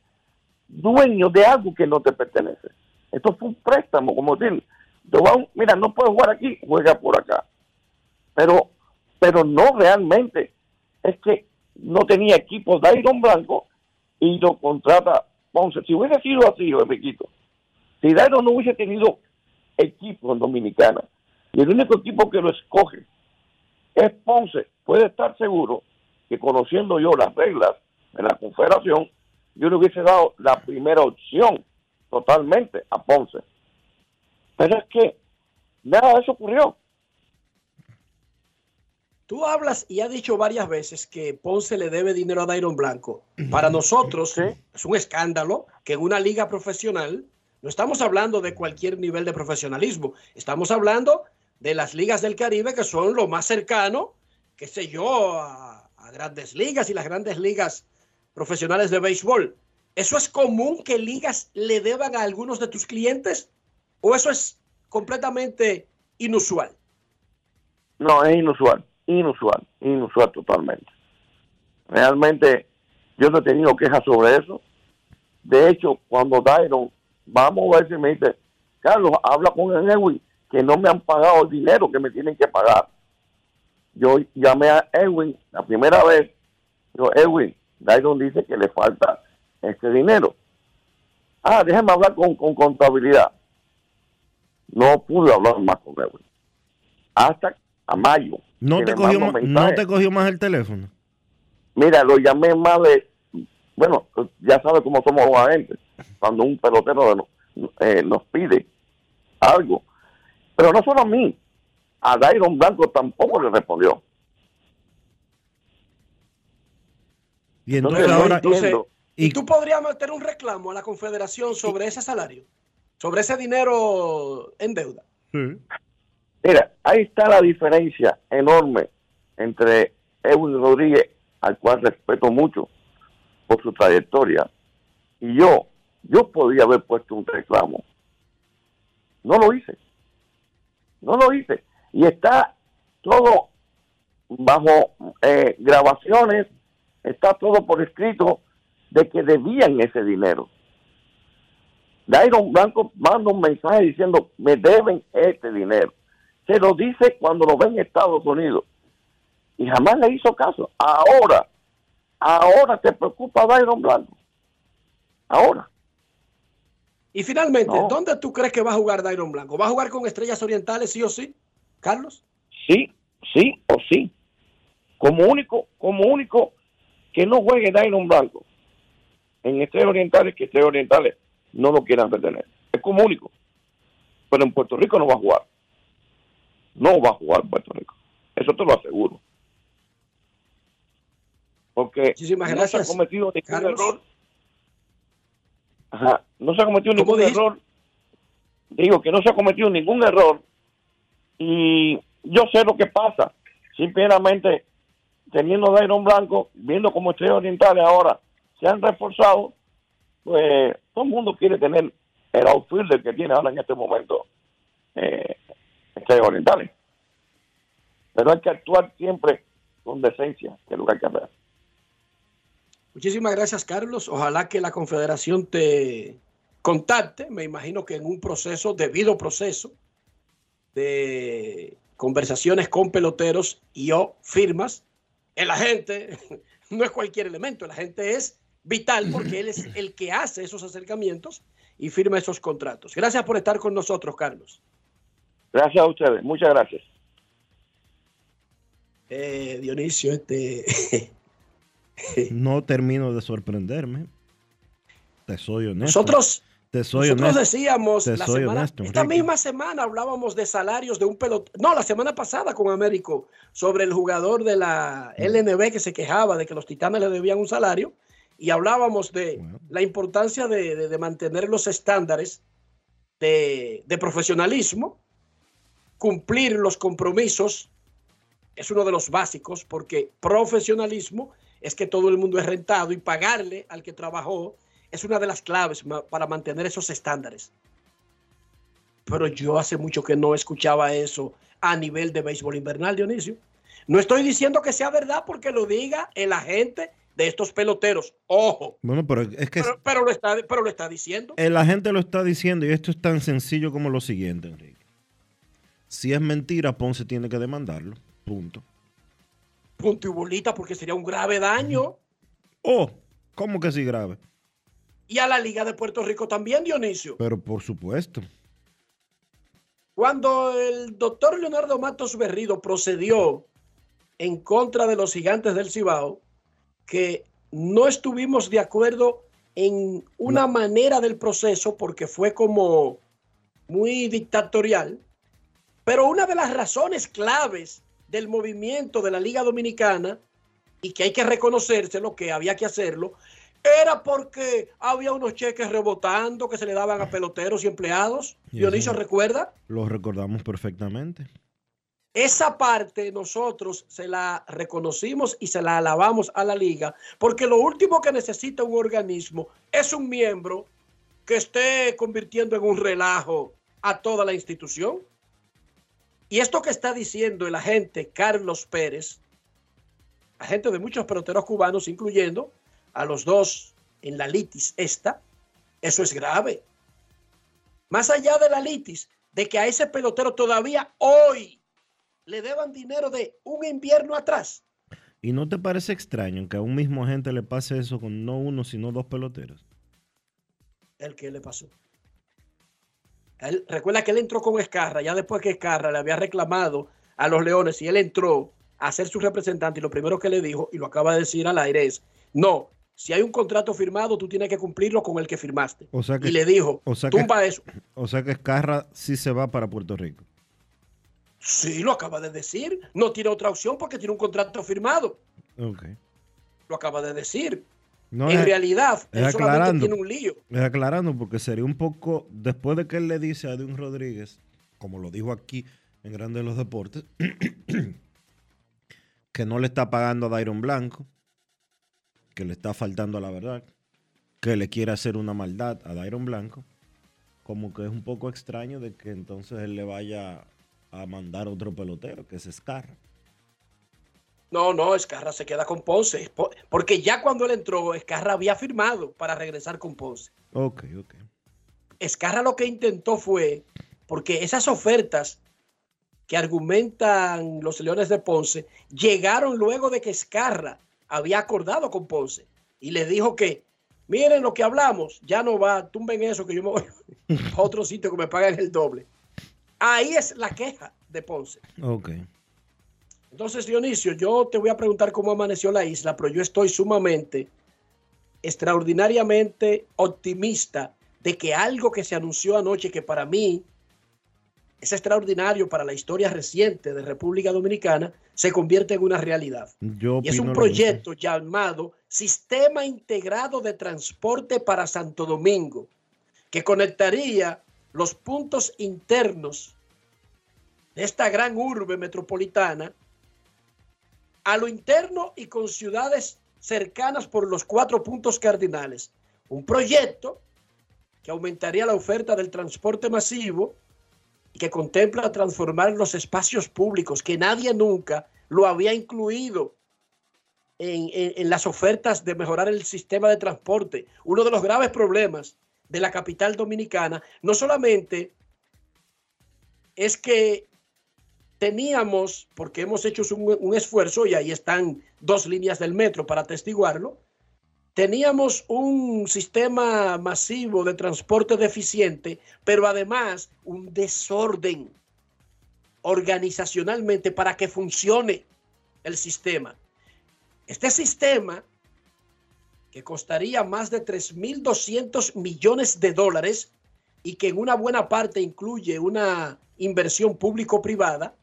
dueño de algo que no te pertenece? Esto fue un préstamo, como decir, mira, no puedes jugar aquí, juega por acá. Pero, pero no realmente. Es que no tenía equipo Dairon Blanco y lo contrata Ponce. Si hubiese sido así, Enriquito, si Dairon no hubiese tenido equipos en Dominicana y el único equipo que lo escoge es Ponce, puede estar seguro que conociendo yo las reglas de la confederación, yo le hubiese dado la primera opción totalmente a Ponce. Pero es que nada de eso ocurrió.
Tú hablas y has dicho varias veces que Ponce le debe dinero a Dairon Blanco. Para nosotros es un escándalo que en una liga profesional, no estamos hablando de cualquier nivel de profesionalismo, estamos hablando de las ligas del Caribe que son lo más cercano, qué sé yo, a, grandes ligas y las grandes ligas profesionales de béisbol. ¿Eso es común que ligas le deban a algunos de tus clientes? ¿O eso es completamente inusual?
No, es inusual inusual, inusual totalmente. Realmente yo no he tenido quejas sobre eso. De hecho, cuando Dairon, vamos a ver si me dice, Carlos, habla con el Edwin, que no me han pagado el dinero que me tienen que pagar. Yo llamé a Edwin la primera vez, yo, Edwin, Dairon dice que le falta este dinero. Ah, déjame hablar con, con contabilidad. No pude hablar más con Edwin. Hasta a mayo.
¿No te, cogió más, ¿No te cogió más el teléfono?
Mira, lo llamé más de... Bueno, ya sabes cómo somos los agentes. Cuando un pelotero eh, nos pide algo. Pero no solo a mí. A Dairon Blanco tampoco le respondió.
Y entonces, ahora... ¿Y tú podrías meter un reclamo a la Confederación sobre ese salario? Sobre ese dinero en deuda. Sí.
Mira, ahí está la diferencia enorme entre Edwin Rodríguez, al cual respeto mucho por su trayectoria, y yo. Yo podía haber puesto un reclamo. No lo hice. No lo hice. Y está todo bajo eh, grabaciones, está todo por escrito de que debían ese dinero. Dairon Blanco manda un mensaje diciendo, me deben este dinero se lo dice cuando lo ve en Estados Unidos. Y jamás le hizo caso. Ahora, ahora se preocupa Byron Blanco. Ahora.
Y finalmente, ¿dónde tú crees que va a jugar Dairon Blanco? ¿Va a jugar con Estrellas Orientales sí o sí, Carlos?
Sí, sí o sí. Como único, como único que no juegue Dairon Blanco en Estrellas Orientales, que Estrellas Orientales no lo quieran retener. Es como único. Pero en Puerto Rico no va a jugar no va a jugar Puerto Rico. Eso te lo aseguro. Porque no se ha cometido ningún error. Ajá, no se ha cometido ningún error. Digo que no se ha cometido ningún error. Y yo sé lo que pasa. Simplemente teniendo Dairon Blanco, viendo cómo Estrellas Orientales ahora se han reforzado, pues todo el mundo quiere tener el outfielder que tiene ahora en este momento eh, orientales. Pero hay que actuar siempre con decencia, que es lo que hay que hacer.
Muchísimas gracias, Carlos. Ojalá que la Confederación te contacte, me imagino que en un proceso, debido proceso, de conversaciones con peloteros y o firmas. El agente no es cualquier elemento, el agente es vital porque él es el que hace esos acercamientos y firma esos contratos. Gracias por estar con nosotros, Carlos.
Gracias a ustedes, muchas gracias.
Eh, Dionisio, este...
no termino de sorprenderme. Te soy honesto.
Nosotros, te soy nosotros decíamos, la semana, esta misma semana hablábamos de salarios de un pelotero. No, la semana pasada con Américo, sobre el jugador de la LNB que se quejaba de que los titanes le debían un salario. Y hablábamos de la importancia de, mantener los estándares de, de profesionalismo cumplir los compromisos es uno de los básicos porque profesionalismo es que todo el mundo es rentado y pagarle al que trabajó es una de las claves para mantener esos estándares. Pero yo hace mucho que no escuchaba eso a nivel de béisbol invernal, Dionisio. No estoy diciendo que sea verdad porque lo diga el agente de estos peloteros. Ojo.
Bueno, pero es que...
Pero, lo, está, pero lo está diciendo.
El agente lo está diciendo y esto es tan sencillo como lo siguiente, Enrique. Si es mentira, Ponce tiene que demandarlo. Punto.
Punto y bolita, porque sería un grave daño.
Oh, ¿cómo que sí grave?
Y a la Liga de Puerto Rico también, Dionisio.
Pero por supuesto.
Cuando el doctor Leonardo Matos Berrido procedió en contra de los gigantes del Cibao, que no estuvimos de acuerdo en una manera del proceso porque fue como muy dictatorial, pero una de las razones claves del movimiento de la Liga Dominicana y que hay que reconocérselo, que había que hacerlo, era porque había unos cheques rebotando que se le daban a peloteros y empleados.
Y
Dionisio, ¿recuerda?
Lo recordamos perfectamente.
Esa parte nosotros se la reconocimos y se la alabamos a la liga, porque lo último que necesita un organismo es un miembro que esté convirtiendo en un relajo a toda la institución. Y esto que está diciendo el agente Carlos Pérez, agente de muchos peloteros cubanos, incluyendo a los dos en la litis esta, eso es grave. Más allá de la litis, de que a ese pelotero todavía hoy le deban dinero de un invierno atrás.
¿Y no te parece extraño que a un mismo agente le pase eso con no uno, sino dos peloteros?
¿El que le pasó? Él- recuerda que él entró con Escarra, ya después que Escarra le había reclamado a los Leones y él entró a ser su representante y lo primero que le dijo, y lo acaba de decir al aire, es, no, si hay un contrato firmado, tú tienes que cumplirlo con el que firmaste.
O sea que,
y le dijo,
o sea que-
tumba eso.
o sea que Escarra sí se va para Puerto Rico.
Sí, lo acaba de decir. No tiene otra opción porque tiene un contrato firmado.
Ok.
Lo acaba de decir.
No,
en
es-
realidad, él
es
solamente
aclarando.
tiene un lío.
Es aclarando porque sería un poco, después de que él le dice a Edwin Rodríguez, como lo dijo aquí en Grande de los Deportes, que no le está pagando a Dairon Blanco, que le está faltando a la verdad, que le quiere hacer una maldad a Dairon Blanco, como que es un poco extraño de que entonces él le vaya a mandar otro pelotero, que es Scarra.
No, no, Escarra se queda con Ponce. po- Porque ya cuando él entró, Escarra había firmado para regresar con Ponce.
Ok, ok.
Escarra lo que intentó fue, porque esas ofertas que argumentan los Leones de Ponce llegaron luego de que Escarra había acordado con Ponce y le dijo que, miren lo que hablamos, ya no va, tumben eso que yo me voy a otro sitio que me pagan el doble. Ahí es la queja de Ponce.
Ok.
Entonces, Dionisio, yo te voy a preguntar cómo amaneció la isla, pero yo estoy sumamente, extraordinariamente optimista de que algo que se anunció anoche, que para mí es extraordinario para la historia reciente de República Dominicana, se convierte en una realidad.
Yo
Y es un proyecto llamado Sistema Integrado de Transporte para Santo Domingo, que conectaría los puntos internos de esta gran urbe metropolitana a lo interno y con ciudades cercanas por los cuatro puntos cardinales. Un proyecto que aumentaría la oferta del transporte masivo que contempla transformar los espacios públicos, que nadie nunca lo había incluido en, en- las ofertas de mejorar el sistema de transporte. Uno de los graves problemas de la capital dominicana no solamente es que teníamos, porque hemos hecho un, un esfuerzo y ahí están dos líneas del metro para atestiguarlo, teníamos un sistema masivo de transporte deficiente, pero además un desorden organizacionalmente para que funcione el sistema. Este sistema, que costaría más de 3.200 millones de dólares y que en una buena parte incluye una inversión público-privada,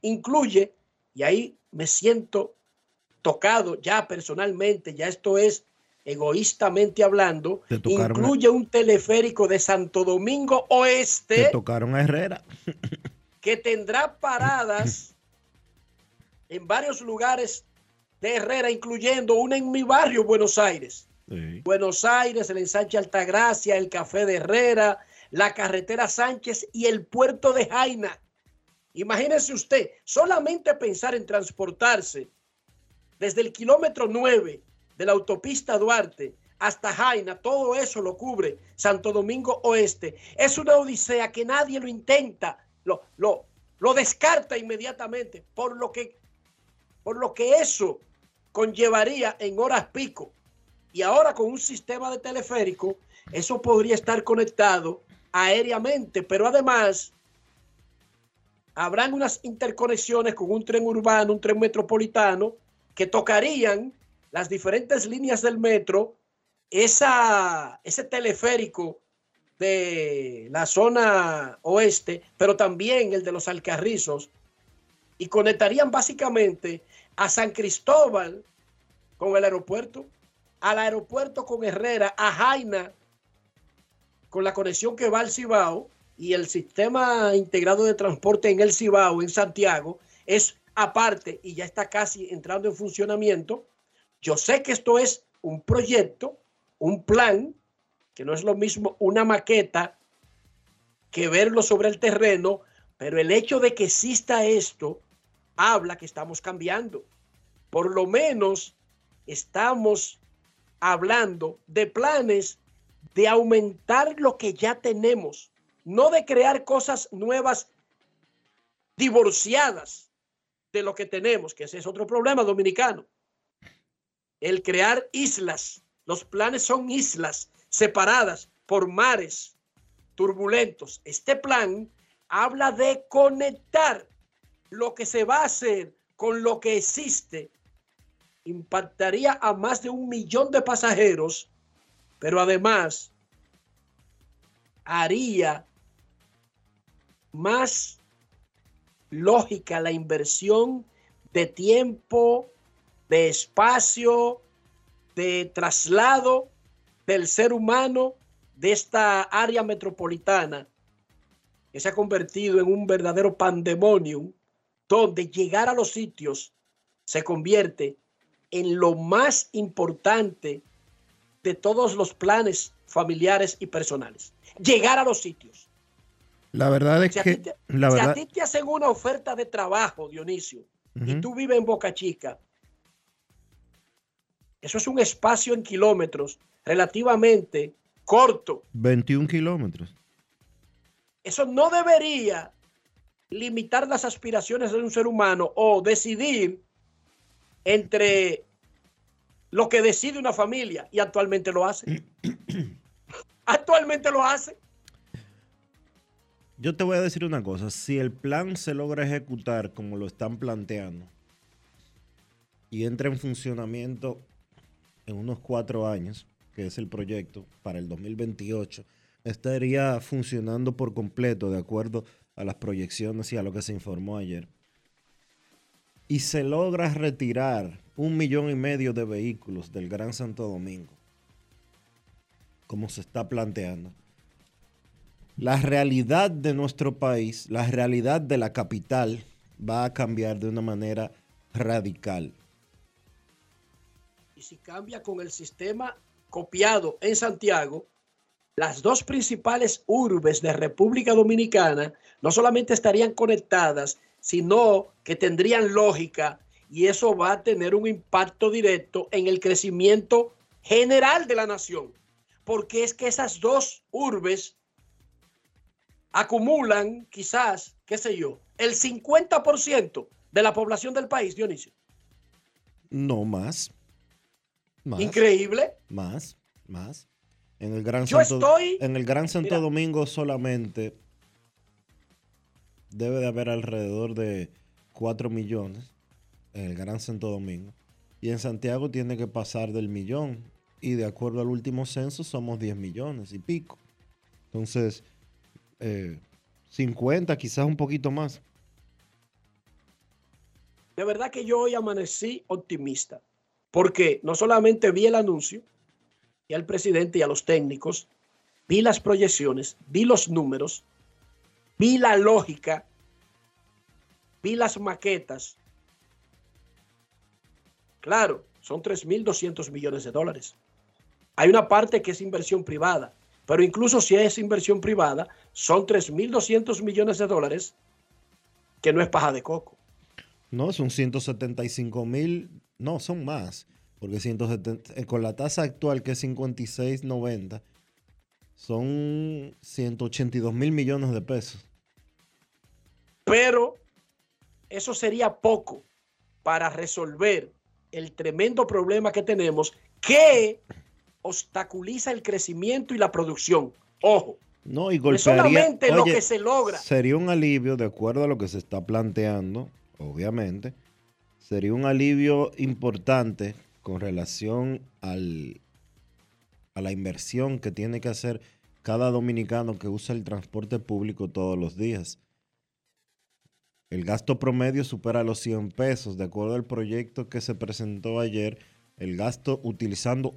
incluye, y ahí me siento tocado ya personalmente, ya esto es egoístamente hablando, incluye un teleférico de Santo Domingo
Te
Oeste
tocaron a Herrera.
que tendrá paradas en varios lugares de Herrera, incluyendo una en mi barrio, Buenos Aires.
Sí.
Buenos Aires, el ensanche Altagracia, el Café de Herrera, la carretera Sánchez y el puerto de Jaina. Imagínese usted, solamente pensar en transportarse desde el kilómetro 9 de la autopista Duarte hasta Jaina, todo eso lo cubre Santo Domingo Oeste. Es una odisea que nadie lo intenta, lo, lo, lo descarta inmediatamente, por lo que, por lo que eso conllevaría en horas pico. Y ahora con un sistema de teleférico, eso podría estar conectado aéreamente, pero además habrán unas interconexiones con un tren urbano, un tren metropolitano, que tocarían las diferentes líneas del metro, esa, ese teleférico de la zona oeste, pero también el de los Alcarrizos, y conectarían básicamente a San Cristóbal con el aeropuerto, al aeropuerto con Herrera, a Jaina con la conexión que va al Cibao y el sistema integrado de transporte en el Cibao, en Santiago, es aparte y ya está casi entrando en funcionamiento. Yo sé que esto es un proyecto, un plan, que no es lo mismo una maqueta que verlo sobre el terreno, pero el hecho de que exista esto habla que estamos cambiando. Por lo menos estamos hablando de planes de aumentar lo que ya tenemos, no de crear cosas nuevas divorciadas de lo que tenemos, que ese es otro problema dominicano. El crear islas. Los planes son islas separadas por mares turbulentos. Este plan habla de conectar lo que se va a hacer con lo que existe. Impactaría a más de un millón de pasajeros, pero además haría más lógica la inversión de tiempo, de espacio, de traslado del ser humano de esta área metropolitana que se ha convertido en un verdadero pandemonium, donde llegar a los sitios se convierte en lo más importante de todos los planes familiares y personales. Llegar a los sitios.
La verdad es que... la
si a ti te hacen una oferta de trabajo, Dionisio, y tú vives en Boca Chica, eso es un espacio en kilómetros relativamente corto.
21 kilómetros.
Eso no debería limitar las aspiraciones de un ser humano o decidir entre lo que decide una familia y actualmente lo hace. actualmente lo hace.
Yo te voy a decir una cosa, si el plan se logra ejecutar como lo están planteando y entra en funcionamiento en unos cuatro años, que es el proyecto para el 2028, estaría funcionando por completo de acuerdo a las proyecciones y a lo que se informó ayer. Y se logra retirar un millón y medio de vehículos del Gran Santo Domingo, como se está planteando la realidad de nuestro país, la realidad de la capital va a cambiar de una manera radical.
Y si cambia con el sistema copiado en Santiago, las dos principales urbes de República Dominicana no solamente estarían conectadas, sino que tendrían lógica y eso va a tener un impacto directo en el crecimiento general de la nación. Porque es que esas dos urbes acumulan quizás, qué sé yo, el 50% de la población del país, Dionisio.
No más.
Increíble.
Más, más. En el Gran, Santo, en el Gran Santo Domingo solamente debe de haber alrededor de 4 millones en el Gran Santo Domingo. Y en Santiago tiene que pasar del millón. Y de acuerdo al último censo somos 10 millones y pico. Entonces, 50, eh, quizás un poquito más.
De verdad que yo hoy amanecí optimista, porque no solamente vi el anuncio y al presidente y a los técnicos, vi las proyecciones, vi los números, vi la lógica, vi las maquetas. Claro, son 3.200 millones de dólares. Hay una parte que es inversión privada, pero incluso si es inversión privada, son 3.200 millones de dólares, que no es paja de coco.
No, son 175 mil, no, son más, porque 170, eh, con la tasa actual que es 56.90, son 182 mil millones de pesos.
Pero eso sería poco para resolver el tremendo problema que tenemos que obstaculiza el crecimiento y la producción. Ojo,
No, y
No
golpearía.
solamente lo que se logra.
Sería un alivio, de acuerdo a lo que se está planteando, obviamente. Sería un alivio importante con relación al, a la inversión que tiene que hacer cada dominicano que usa el transporte público todos los días. El gasto promedio supera los 100 pesos, de acuerdo al proyecto que se presentó ayer. El gasto utilizando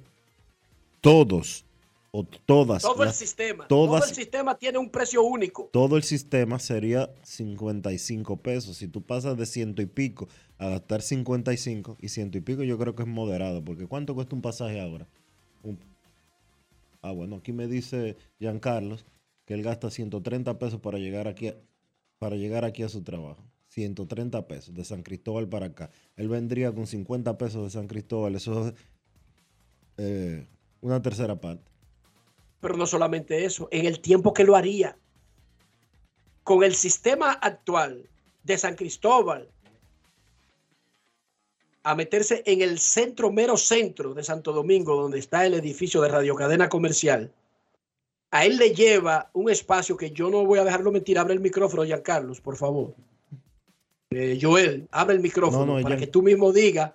todos o todas
Todo el sistema.
todas-
Todo el sistema tiene un precio único.
todo el sistema sería 55 pesos. Si tú pasas de ciento y pico a gastar 55 y ciento y pico, yo creo que es moderado. Porque ¿cuánto cuesta un pasaje ahora? Un- Ah, bueno, aquí me dice Giancarlos que él gasta 130 pesos para llegar aquí a, para llegar aquí a su trabajo. 130 pesos de San Cristóbal para acá. Él vendría con 50 pesos de San Cristóbal. Eso es eh, una tercera parte.
Pero no solamente eso, en el tiempo que lo haría. Con el sistema actual de San Cristóbal a meterse en el centro, mero centro de Santo Domingo, donde está el edificio de radiocadena comercial, a él le lleva un espacio que yo no voy a dejarlo mentir. Abre el micrófono, Giancarlos, por favor. Eh, Joel, abre el micrófono
No, no,
para
ya-
que tú mismo digas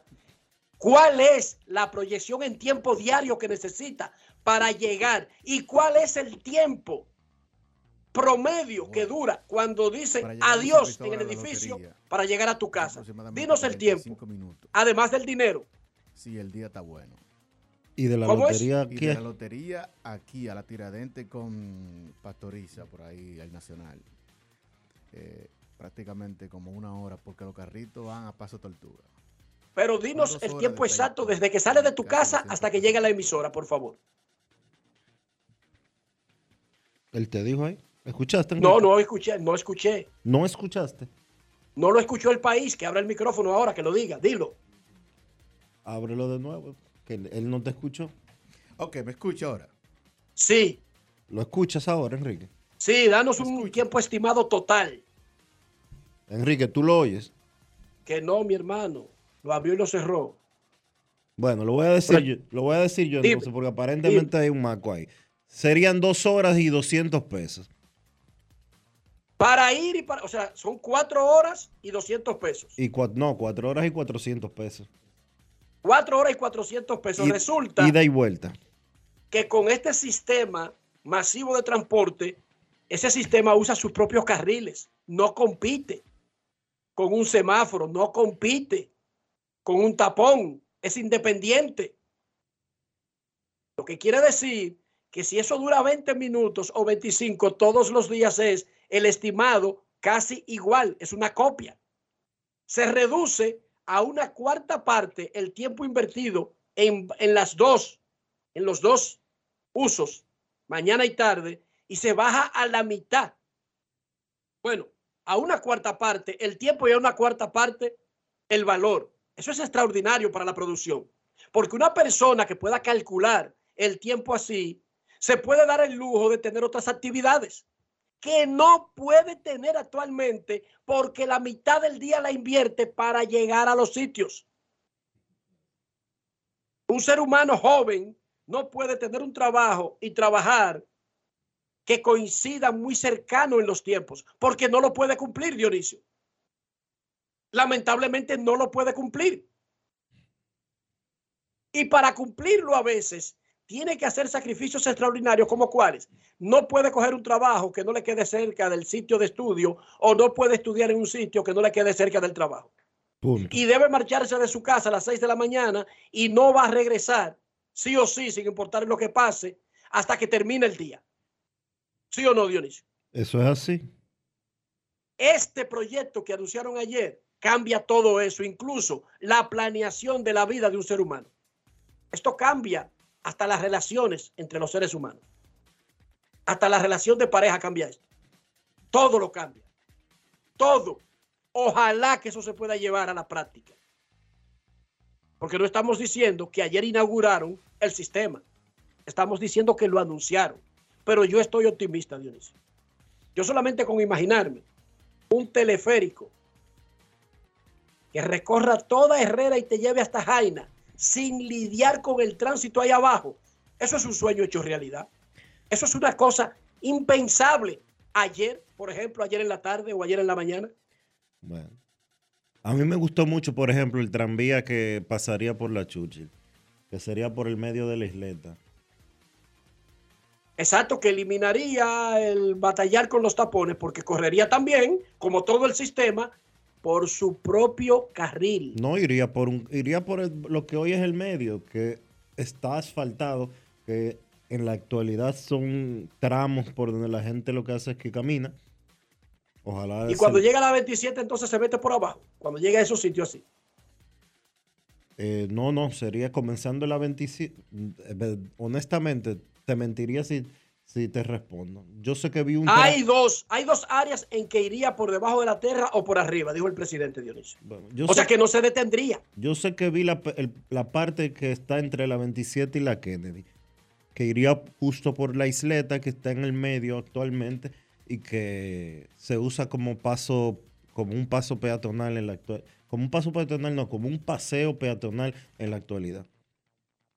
cuál es la proyección en tiempo diario que necesita para llegar y cuál es el tiempo promedio que dura cuando dice
Para llegar a San
adiós en el edificio
lotería,
para llegar a tu casa. Dinos el tiempo,
45 minutos.
además del dinero.
Sí, el día está bueno.
Y de la lotería,
de la lotería aquí a la Tiradente con Pastoriza, por ahí, al Nacional. Eh, prácticamente como una hora, porque los carritos van a paso tortuga.
Pero dinos el tiempo exacto desde que sale de tu casa
200
hasta que llega a la emisora, por favor.
Él te dijo ahí. ¿Escuchaste?
No, no escuché, no escuché.
¿No escuchaste?
No lo escuchó el país, que abra el micrófono ahora, que lo diga, dilo.
Ábrelo de nuevo, que él, no te escuchó.
Ok, me escucha ahora.
Sí,
¿Lo escuchas ahora, Enrique?
sí, danos un tiempo estimado total.
Enrique, ¿tú lo oyes?
Que no, mi hermano. Lo abrió y lo cerró.
Bueno, lo voy a decir
Pero-
yo, lo voy a decir yo
Dime,
entonces, porque aparentemente hay un maco ahí. Serían dos horas y 200 pesos.
Para ir y para, o sea, son cuatro horas y 200 pesos.
Y cua- no, cuatro horas y 400 pesos.
Cuatro horas y 400 pesos.
Y-
Resulta
Ida y vuelta.
que con este sistema masivo de transporte, ese sistema usa sus propios carriles, no compite con un semáforo, no compite con un tapón, es independiente. Lo que quiere decir que si eso dura 20 minutos o 25 todos los días es el estimado casi igual, es una copia. Se reduce a una cuarta parte el tiempo invertido en, en las dos, en los dos usos, mañana y tarde, y se baja a la mitad. Bueno, a una cuarta parte el tiempo y a una cuarta parte el valor. Eso es extraordinario para la producción, porque una persona que pueda calcular el tiempo así, se puede dar el lujo de tener otras actividades que no puede tener actualmente porque la mitad del día la invierte para llegar a los sitios. Un ser humano joven no puede tener un trabajo y trabajar que coincida muy cercano en los tiempos, porque no lo puede cumplir, Dionisio. Lamentablemente no lo puede cumplir. Y para cumplirlo a veces tiene que hacer sacrificios extraordinarios como cuáles. No puede coger un trabajo que no le quede cerca del sitio de estudio o no puede estudiar en un sitio que no le quede cerca del trabajo.
Punto.
Y debe marcharse de su casa a las 6 de la mañana y no va a regresar, sí o sí, sin importar lo que pase, hasta que termine el día. ¿Sí o no, Dionisio?
Eso es así.
Este proyecto que anunciaron ayer cambia todo eso, incluso la planeación de la vida de un ser humano. Esto cambia hasta las relaciones entre los seres humanos. Hasta la relación de pareja cambia esto. Todo lo cambia. Todo. Ojalá que eso se pueda llevar a la práctica. Porque no estamos diciendo que ayer inauguraron el sistema. Estamos diciendo que lo anunciaron. Pero yo estoy optimista, Dionisio. Yo solamente con imaginarme un teleférico que recorra toda Herrera y te lleve hasta Jaina sin lidiar con el tránsito ahí abajo. Eso es un sueño hecho realidad. Eso es una cosa impensable. Ayer, por ejemplo, ayer en la tarde o ayer en la mañana.
Bueno. A mí me gustó mucho, por ejemplo, el tranvía que pasaría por la Churchill, que sería por el medio de la isleta.
Exacto, que eliminaría el batallar con los tapones porque correría también, como todo el sistema, por su propio carril.
No, iría por un, iría por el- lo que hoy es el medio, que está asfaltado, que en la actualidad son tramos por donde la gente lo que hace es que camina. Ojalá.
Y cuando llega a la 27, entonces se mete por abajo. Cuando llega a esos sitios así.
eh, no, no, sería comenzando la 27. eh, Honestamente, te mentiría si, si te respondo. Yo sé que vi un.
Hay dos, hay dos áreas en que iría por debajo de la tierra o por arriba, dijo el presidente Dionisio.
Bueno, yo
o sea que no se detendría.
Yo sé que vi la, el- la parte que está entre la 27 y la Kennedy, que iría justo por la isleta que está en el medio actualmente y que se usa como paso, como un paso peatonal en la actual, como un paso peatonal, no, como un paseo peatonal en la actualidad.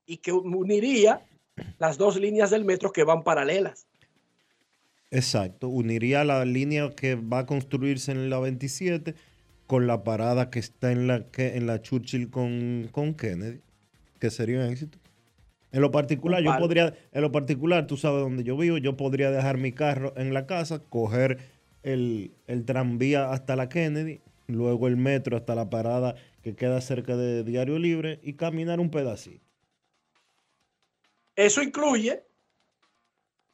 Y que uniría las dos líneas del metro que van paralelas.
Exacto, uniría la línea que va a construirse en la 27 con la parada que está en la, que, en la Churchill con, con Kennedy, que sería un éxito. En lo particular, yo podría, en lo particular, tú sabes dónde yo vivo, yo podría dejar mi carro en la casa, coger el, el tranvía hasta la Kennedy, luego el metro hasta la parada que queda cerca de Diario Libre y caminar un pedacito.
Eso incluye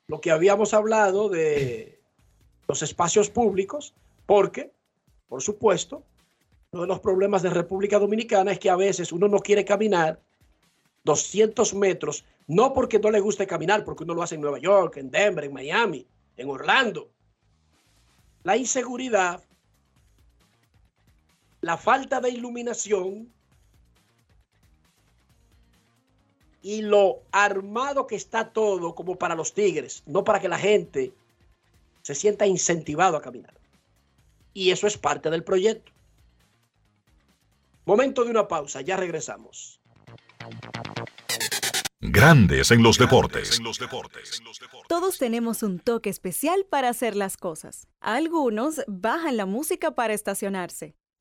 lo que habíamos hablado de los espacios públicos, porque, por supuesto, uno de los problemas de República Dominicana es que a veces uno no quiere caminar 200 metros, no porque no le guste caminar, porque uno lo hace en Nueva York, en Denver, en Miami, en Orlando. La inseguridad, la falta de iluminación y lo armado que está todo como para los tigres, no para que la gente se sienta incentivado a caminar. Y eso es parte del proyecto. Momento de una pausa, ya regresamos.
Grandes en los deportes.
Todos tenemos un toque especial para hacer las cosas. Algunos bajan la música para estacionarse.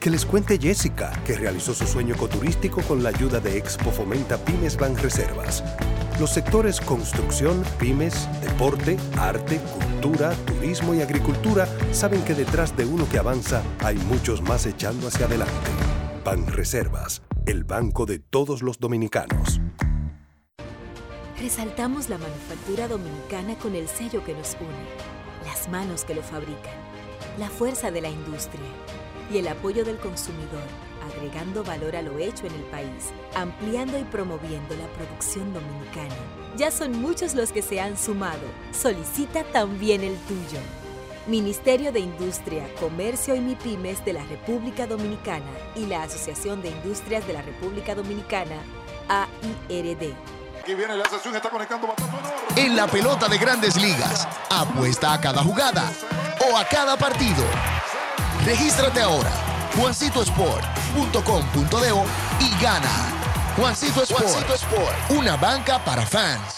Que les cuente Jessica, que realizó su sueño ecoturístico con la ayuda de Expo Fomenta Pymes Banreservas. Los sectores construcción, pymes, deporte, arte, cultura, turismo y agricultura saben que detrás de uno que avanza hay muchos más echando hacia adelante. Banreservas, el banco de todos los dominicanos.
Resaltamos la manufactura dominicana con el sello que nos une, las manos que lo fabrican, la fuerza de la industria y el apoyo del consumidor, agregando valor a lo hecho en el país, ampliando y promoviendo la producción dominicana. Ya son muchos los que se han sumado. Solicita también el tuyo. Ministerio de Industria, Comercio y MIPIMES de la República Dominicana y la Asociación de Industrias de la República Dominicana, AIRD.
Aquí viene la sesión, está conectando bastante honor.
En la pelota de grandes ligas, apuesta a cada jugada o a cada partido. Regístrate ahora, juancitosport.com.de y gana. Juancito Sport,
Juancito
Sport, una banca para fans.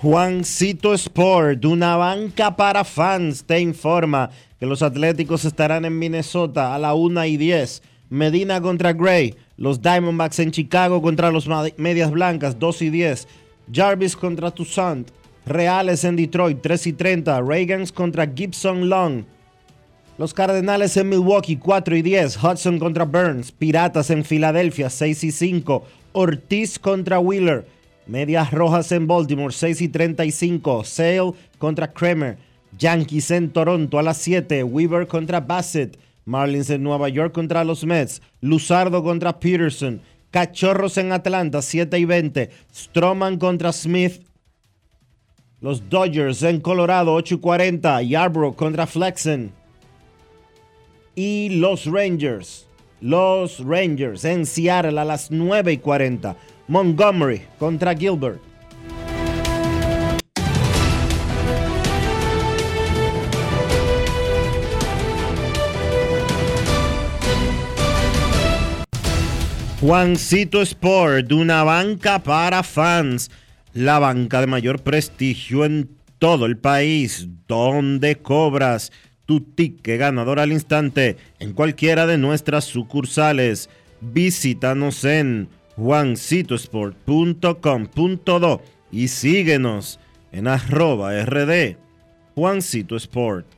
Juancito Sport, una banca para fans, te informa que los Atléticos estarán en Minnesota a la 1 y 10. Medina contra Gray, los Diamondbacks en Chicago contra los Medias Blancas, 2 y 10. Jarvis contra Toussaint, Reales en Detroit, 3 y 30. Reagans contra Gibson Long. Los Cardenales en Milwaukee, 4 y 10. Hudson contra Burns. Piratas en Filadelfia, 6 y 5. Ortiz contra Wheeler. Medias Rojas en Baltimore, 6 y 35. Sale contra Kramer. Yankees en Toronto a las 7. Weaver contra Bassett. Marlins en Nueva York contra los Mets. Luzardo contra Peterson. Cachorros en Atlanta, 7 y 20. Stroman contra Smith. Los Dodgers en Colorado, 8 y 40. Yarbrough contra Flexen. Y los Rangers. Los Rangers en Seattle a las 9 y 40. Montgomery contra Gilbert. Juancito Sport, una banca para fans, la banca de mayor prestigio en todo el país, donde cobras tu ticket ganador al instante en cualquiera de nuestras sucursales. Visítanos en juancitosport.com.do y síguenos en arroba rd Juancito Sport.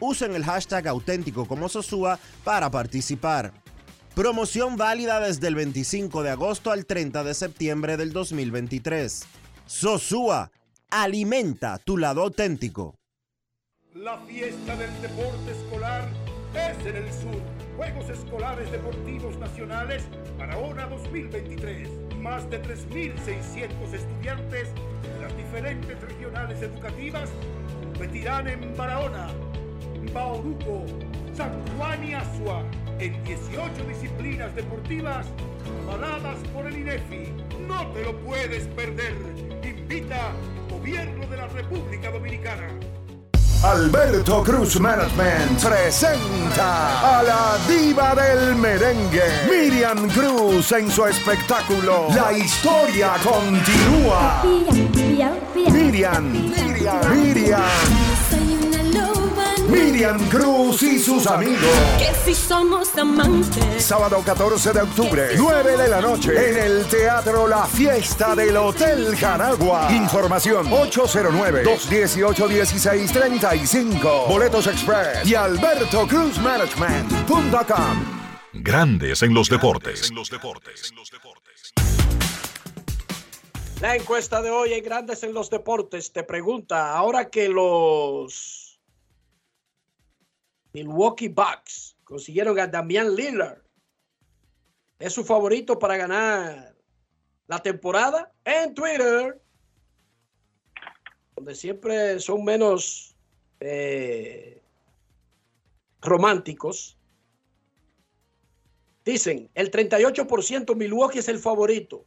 Usen el hashtag auténtico como Sosúa para participar. Promoción válida desde el 25 de agosto al 30 de septiembre del 2023. Sosúa, alimenta tu lado auténtico.
La fiesta del deporte escolar es en el sur. Juegos Escolares Deportivos Nacionales para ONA 2023. Más de 3.600 estudiantes de las diferentes regionales educativas competirán en Barahona, Bauruco, San Juan y Asua en 18 disciplinas deportivas avaladas por el INEFI. No te lo puedes perder. Invita Gobierno de la República Dominicana.
Alberto Cruz Management presenta a la diva del merengue, Miriam Cruz en su espectáculo La historia continúa. Miriam, Miriam, Miriam. Miriam Cruz y sus amigos.
Que si somos amantes.
Sábado 14 de octubre, 9 de la noche, en el Teatro La Fiesta del Hotel Jaragua. Información 809-218-1635. Boletos Express y albertocruzmanagement.com.
Grandes en los deportes.
La encuesta de hoy en Grandes en los Deportes te pregunta, ahora que los Milwaukee Bucks consiguieron a Damian Lillard, ¿es su favorito para ganar la temporada? En Twitter, donde siempre son menos eh, románticos, dicen, el 38% Milwaukee es el favorito.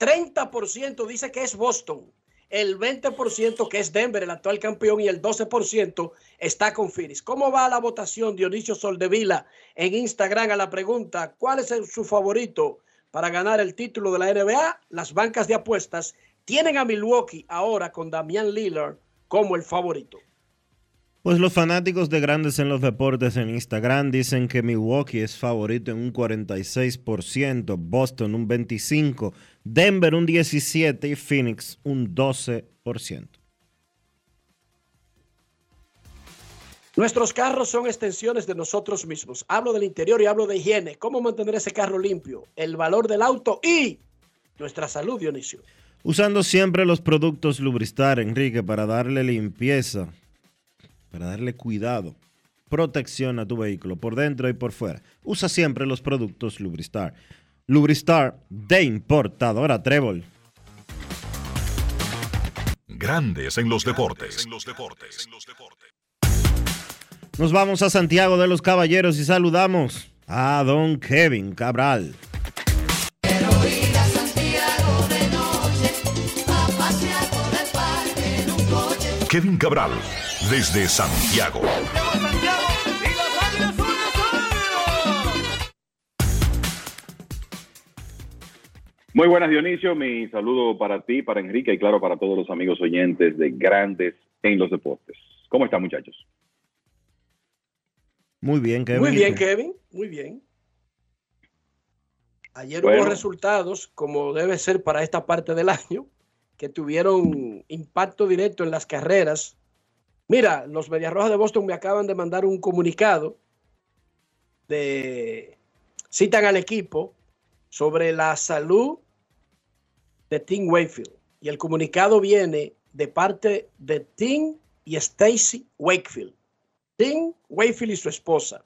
30% dice que es Boston, el 20% que es Denver, el actual campeón, y el 12% está con Phoenix. ¿Cómo va la votación, Dionisio Soldevila, en Instagram a la pregunta, ¿cuál es su favorito para ganar el título de la NBA? Las bancas de apuestas tienen a Milwaukee ahora con Damian Lillard como el favorito.
Pues los fanáticos de Grandes en los Deportes en Instagram dicen que Milwaukee es favorito en un 46%, Boston un 25%, Denver un 17% y Phoenix un 12%.
Nuestros carros son extensiones de nosotros mismos. Hablo del interior y hablo de higiene. ¿Cómo mantener ese carro limpio? El valor del auto y nuestra salud, Dionisio.
Usando siempre los productos Lubristar, Enrique, para darle limpieza, para darle cuidado, protección a tu vehículo por dentro y por fuera. Usa siempre los productos Lubristar. Lubristar de importadora Trébol.
Grandes en los deportes.
Nos vamos a Santiago de los Caballeros y saludamos a don Kevin Cabral.
Kevin Cabral, desde Santiago.
Muy buenas, Dionisio. Mi saludo para ti, para Enrique y claro, para todos los amigos oyentes de Grandes en los Deportes. ¿Cómo están, muchachos?
Muy bien, Kevin.
Muy bien, Kevin. Muy bien. Ayer
Bueno.
hubo resultados, como debe ser para esta parte del año, que tuvieron impacto directo en las carreras. Mira, los Medias Rojas de Boston me acaban de mandar un comunicado de citan al equipo sobre la salud de Tim Wakefield. Y el comunicado viene de parte de Tim y Stacy Wakefield. Tim Wakefield y su esposa.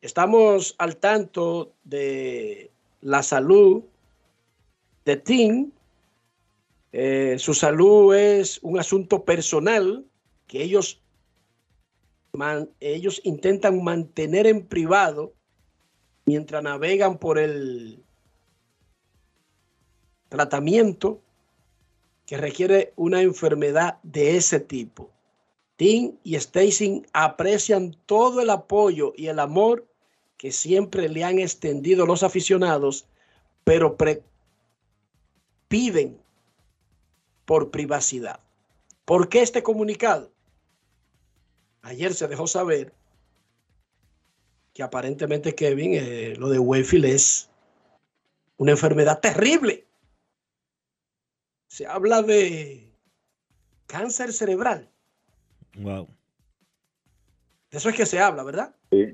Estamos al tanto de la salud de Tim. Eh, su salud es un asunto personal que ellos, ellos intentan mantener en privado mientras navegan por el tratamiento que requiere una enfermedad de ese tipo. Tim y Stacy aprecian todo el apoyo y el amor que siempre le han extendido los aficionados, pero piden por privacidad. ¿Por qué este comunicado? Ayer se dejó saber que aparentemente Kevin, eh, lo de Wayfield es una enfermedad terrible. Se habla de cáncer cerebral.
Wow.
De eso es que se habla, ¿verdad?
Sí.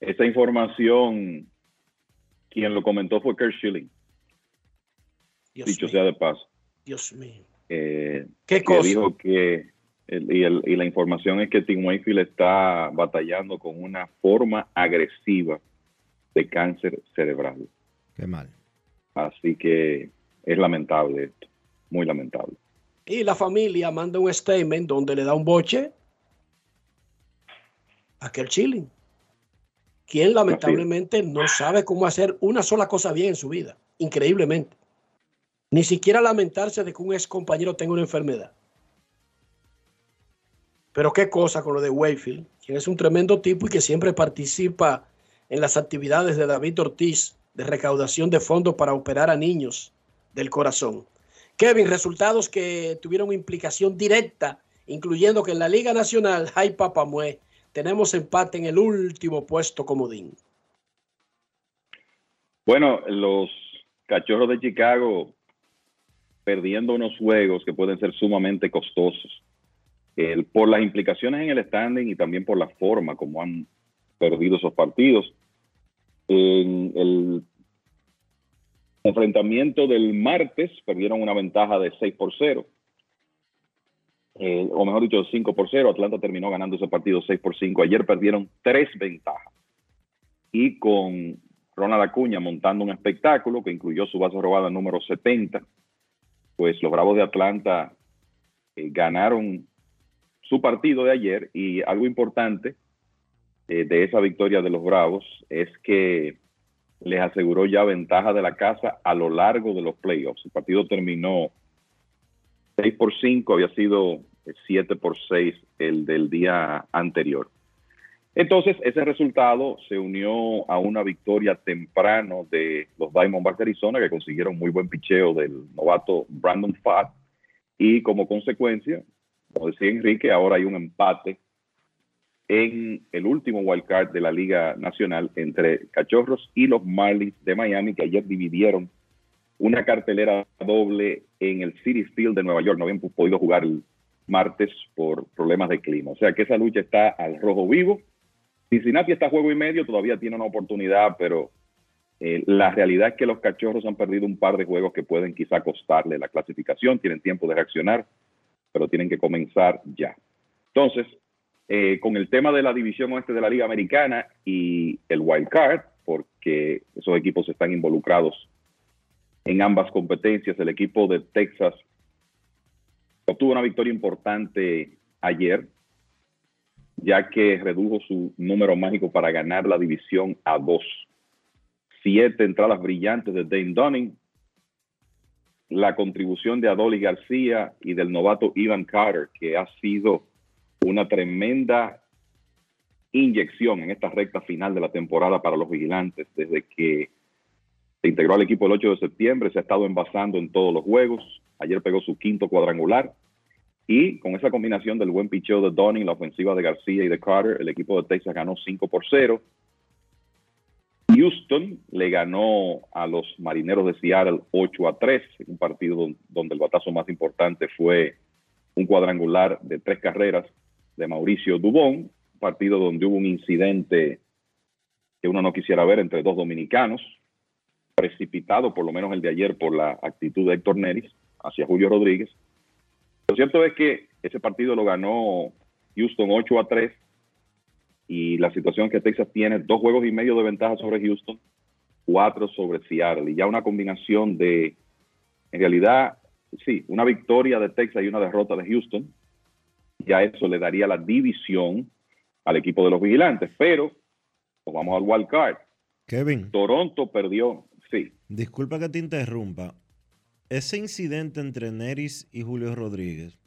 Esta información, quien lo comentó fue Kurt Schilling,
Dios
dicho
mío,
sea de paso.
Dios mío.
Eh,
¿Qué
que
cosa?
dijo que, el- y, el- y la información es que Tim Wakefield está batallando con una forma agresiva de cáncer cerebral.
Qué mal.
Así que es lamentable esto, muy lamentable.
Y la familia manda un statement donde le da un boche a aquel chilling, quien lamentablemente no sabe cómo hacer una sola cosa bien en su vida, increíblemente. Ni siquiera lamentarse de que un ex compañero tenga una enfermedad. Pero qué cosa con lo de Wayfield, quien es un tremendo tipo y que siempre participa en las actividades de David Ortiz de recaudación de fondos para operar a niños del corazón. Kevin, resultados que tuvieron implicación directa, incluyendo que en la Liga Nacional, hay Papamue, tenemos empate en el último puesto comodín.
Bueno, los cachorros de Chicago perdiendo unos juegos que pueden ser sumamente costosos por las implicaciones en el standing y también por la forma como han perdido esos partidos. En el enfrentamiento del martes perdieron una ventaja de 6 por 0. Eh, o mejor dicho, 5 por 0. Atlanta terminó ganando ese partido 6 por 5. Ayer perdieron tres ventajas. Y con Ronald Acuña montando un espectáculo que incluyó su base robada número 70, pues los Bravos de Atlanta eh, ganaron su partido de ayer y algo importante eh, de esa victoria de los Bravos es que les aseguró ya ventaja de la casa a lo largo de los playoffs. El partido terminó 6 por 5, había sido 7 por 6 el del día anterior. Entonces, ese resultado se unió a una victoria temprano de los Diamondbacks de Arizona, que consiguieron muy buen picheo del novato Brandon Fatt, y como consecuencia, como decía Enrique, ahora hay un empate en el último wildcard de la Liga Nacional entre Cachorros y los Marlins de Miami, que ayer dividieron una cartelera doble en el City Field de Nueva York. No habían podido jugar el martes por problemas de clima. O sea que esa lucha está al rojo vivo. Cincinnati está juego y medio, todavía tiene una oportunidad, pero eh, la realidad es que los cachorros han perdido un par de juegos que pueden quizá costarle la clasificación, tienen tiempo de reaccionar pero tienen que comenzar ya. Entonces, eh, con el tema de la división oeste de la Liga Americana y el wild card, porque esos equipos están involucrados en ambas competencias, el equipo de Texas obtuvo una victoria importante ayer, ya que redujo su número mágico para ganar la división a dos. Siete entradas brillantes de Dane Dunning, la contribución de Adoli García y del novato Ivan Carter, que ha sido una tremenda inyección en esta recta final de la temporada para los vigilantes. Desde que se integró al equipo el 8 de septiembre, se ha estado envasando en todos los juegos. Ayer pegó su quinto cuadrangular. Y con esa combinación del buen picheo de Donning, la ofensiva de García y de Carter, el equipo de Texas ganó 5 por 0. Houston le ganó a los marineros de Seattle 8 a 3, un partido donde el batazo más importante fue un cuadrangular de tres carreras de Mauricio Dubón, un partido donde hubo un incidente que uno no quisiera ver entre dos dominicanos, precipitado por lo menos el de ayer por la actitud de Héctor Neris hacia Julio Rodríguez. Lo cierto es que ese partido lo ganó Houston 8 a 3 y la situación es que Texas tiene dos juegos y medio de ventaja sobre Houston, cuatro sobre Seattle y ya una combinación de, en realidad, sí, una victoria de Texas y una derrota de Houston, ya eso le daría la división al equipo de los vigilantes, pero pues vamos al wild card.
Kevin.
Toronto perdió, sí.
Disculpa que te interrumpa. Ese incidente entre Neris y Julio Rodríguez,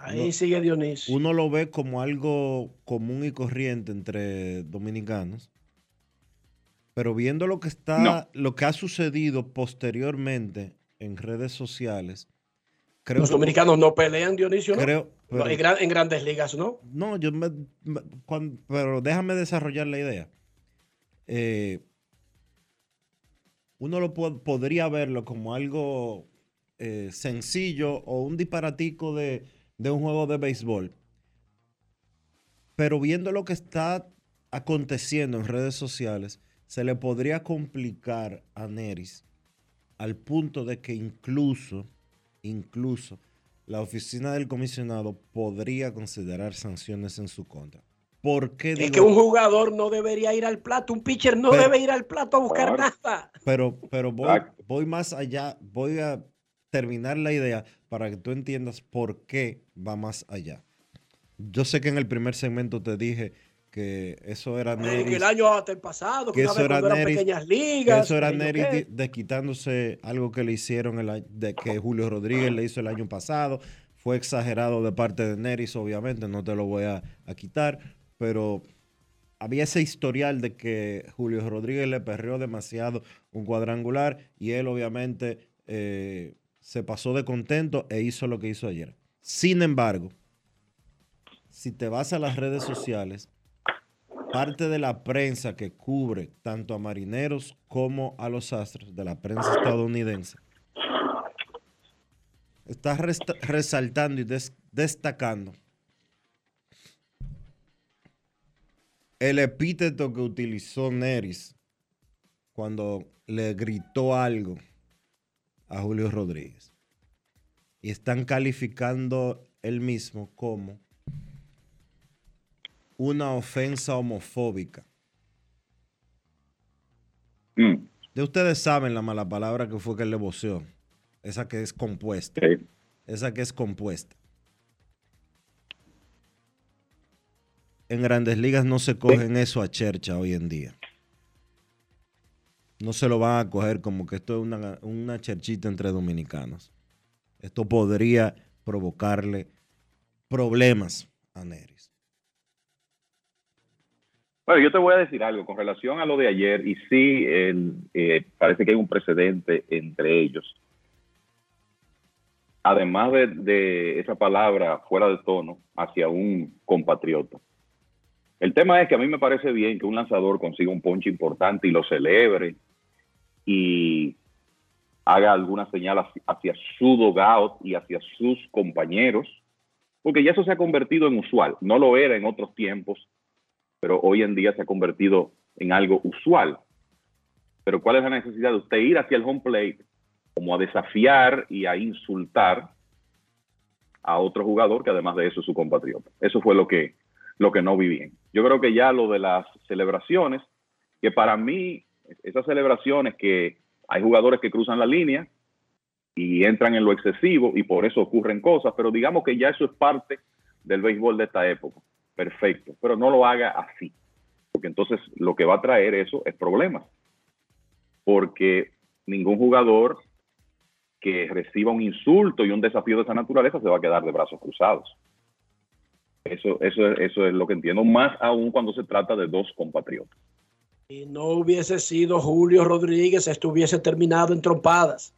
Ahí sigue Dionisio.
Uno lo ve como algo común y corriente entre dominicanos. Pero viendo lo que está, lo que ha sucedido posteriormente en redes sociales,
creo Los dominicanos no pelean, Dionisio, ¿no? Creo, en, grandes ligas, ¿no?
No, yo me, pero déjame desarrollar la idea. Eh, uno lo podría verlo como algo eh, sencillo o un disparatico de un juego de béisbol. Pero viendo lo que está aconteciendo en redes sociales, se le podría complicar a Neris al punto de que incluso, incluso, la oficina del comisionado podría considerar sanciones en su contra. ¿Por qué
es que un jugador no debería ir al plato, un pitcher no debe ir al plato a buscar nada.
Pero, pero voy, voy más allá, voy a terminar la idea para que tú entiendas por qué va más allá. Yo sé que en el primer segmento te dije que eso era Neris,
que el año hasta el pasado, que,
que eso era Neris,
pequeñas
que
ligas.
eso era
que
Neris
qué.
desquitándose algo que le hicieron el año- de que Julio Rodríguez le hizo el año pasado. Fue exagerado de parte de Neris, obviamente, no te lo voy a, a quitar, pero había ese historial de que Julio Rodríguez le perreó demasiado un cuadrangular y él obviamente eh, se pasó de contento e hizo lo que hizo ayer. Sin embargo, si te vas a las redes sociales, parte de la prensa que cubre tanto a marineros como a los astros, de la prensa estadounidense, está resaltando y des- destacando el epíteto que utilizó Neris cuando le gritó algo a Julio Rodríguez. Y están calificando él mismo como una ofensa homofóbica. De ustedes saben la mala palabra que fue que él le voceó. Esa que es compuesta. Esa que es compuesta. En grandes ligas no se cogen eso a chercha hoy en día. No se lo van a coger como que esto es una, una cherchita entre dominicanos. Esto podría provocarle problemas a Neris.
Bueno, yo te voy a decir algo con relación a lo de ayer, y sí, eh, parece que hay un precedente entre ellos. Además de, de esa palabra fuera de tono hacia un compatriota. El tema es que a mí me parece bien que un lanzador consiga un ponche importante y lo celebre y haga alguna señal hacia, su dogout y hacia sus compañeros, porque ya eso se ha convertido en usual. No lo era en otros tiempos, pero hoy en día se ha convertido en algo usual. Pero ¿cuál es la necesidad de usted ir hacia el home plate como a desafiar y a insultar a otro jugador que además de eso es su compatriota? Eso fue lo que, lo que no vi bien. Yo creo que ya lo de las celebraciones, que para mí esas celebraciones que hay jugadores que cruzan la línea y entran en lo excesivo y por eso ocurren cosas, pero digamos que ya eso es parte del béisbol de esta época. Perfecto, pero no lo haga así, porque entonces lo que va a traer eso es problemas, porque ningún jugador que reciba un insulto y un desafío de esa naturaleza se va a quedar de brazos cruzados. Eso, eso, eso es lo que entiendo, más aún cuando se trata de dos compatriotas.
Si no hubiese sido Julio Rodríguez, esto hubiese terminado en trompadas.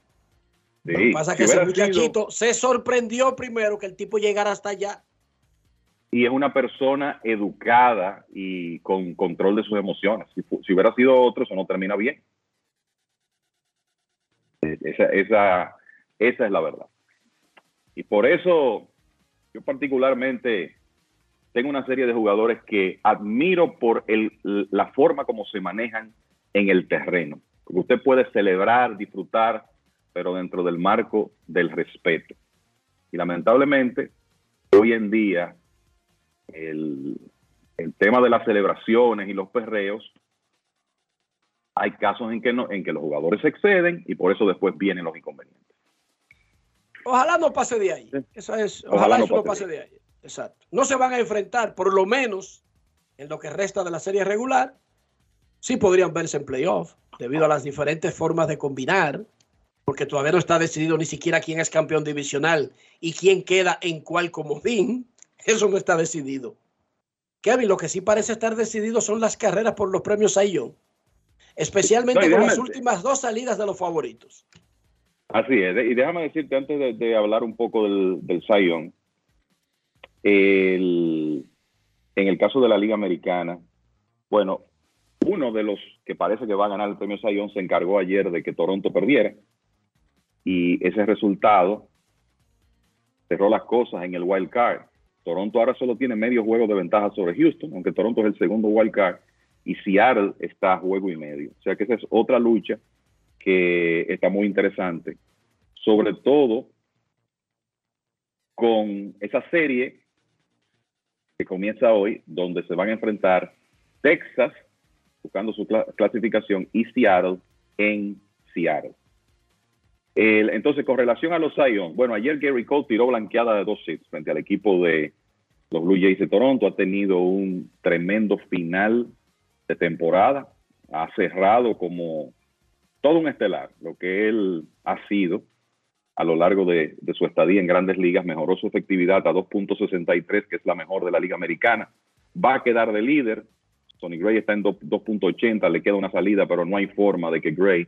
Sí,
Lo que pasa es que ese
sido-
muchachito se sorprendió primero que el tipo llegara hasta allá.
y es una persona educada y con control de sus emociones. Si, si hubiera sido otro, eso no termina bien. Esa, esa, esa es la verdad. Y por eso yo particularmente tengo una serie de jugadores que admiro por el, la forma como se manejan en el terreno. Porque usted puede celebrar, disfrutar, pero dentro del marco del respeto. Y lamentablemente, hoy en día, el, el tema de las celebraciones y los perreos, hay casos en que, no, en que los jugadores se exceden y por eso después vienen los inconvenientes.
Ojalá no pase de ahí. Eso es, ojalá,
Ojalá no
eso no
pase
pase de ahí. Exacto. No se van a enfrentar, por lo menos en lo que resta de la serie regular. Sí podrían verse en playoff, debido a las diferentes formas de combinar, porque todavía no está decidido ni siquiera quién es campeón divisional y quién queda en cuál comodín. Eso no está decidido. Kevin, lo que sí parece estar decidido son las carreras por los premios Saiyón, especialmente
No,
con las últimas dos salidas de los favoritos.
Así es, y déjame decirte antes de, de hablar un poco del, del Young, en el caso de la Liga Americana, bueno, uno de los que parece que va a ganar el premio Young se encargó ayer de que Toronto perdiera y ese resultado cerró las cosas en el wild card. Toronto ahora solo tiene medio juego de ventaja sobre Houston, aunque Toronto es el segundo wild card y Seattle está a juego y medio. O sea que esa es otra lucha que está muy interesante, sobre todo con esa serie que comienza hoy, donde se van a enfrentar Texas, buscando su cla- clasificación, y Seattle en Seattle. El- entonces, con relación a los Zion, bueno, ayer Gary Cole tiró blanqueada de dos hits frente al equipo de los Blue Jays de Toronto. Ha tenido un tremendo final de temporada. Ha cerrado como todo un estelar, lo que él ha sido a lo largo de, su estadía en grandes ligas. Mejoró su efectividad a 2.63, que es la mejor de la Liga Americana. Va a quedar de líder. Tony Gray está en 2 2.80, le queda una salida, pero no hay forma de que Gray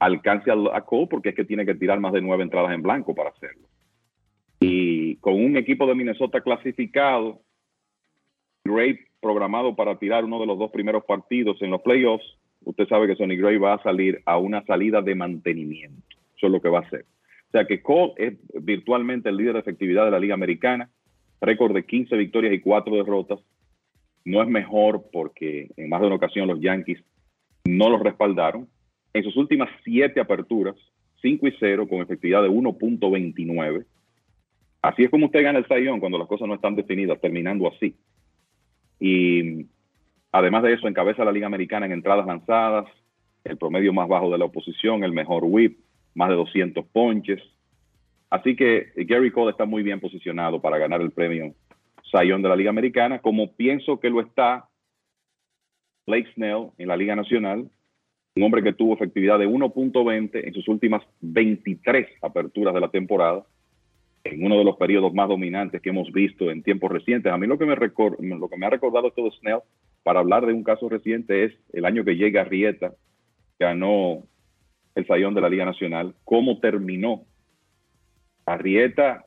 alcance al- a Cole porque es que tiene que tirar más de nueve entradas en blanco para hacerlo. Y con un equipo de Minnesota clasificado, Gray programado para tirar uno de los dos primeros partidos en los playoffs, usted sabe que Sonny Gray va a salir a una salida de mantenimiento. Es lo que va a hacer. O sea que Cole es virtualmente el líder de efectividad de la Liga Americana, récord de 15 victorias y 4 derrotas. No es mejor porque en más de una ocasión los Yankees no los respaldaron. En sus últimas siete aperturas, 5 y 0 con efectividad de 1.29. Así es como usted gana el sayón cuando las cosas no están definidas, terminando así. Y además de eso, encabeza la Liga Americana en entradas lanzadas, el promedio más bajo de la oposición, el mejor whip, más de 200 ponches. Así que Gary Cole está muy bien posicionado para ganar el premio Sayón de la Liga Americana, como pienso que lo está Blake Snell en la Liga Nacional, un hombre que tuvo efectividad de 1.20 en sus últimas 23 aperturas de la temporada, en uno de los periodos más dominantes que hemos visto en tiempos recientes. A mí lo que me, lo que me ha recordado todo Snell para hablar de un caso reciente es el año que llega Arrieta, ganó el sayón de la Liga Nacional, cómo terminó. Arrieta,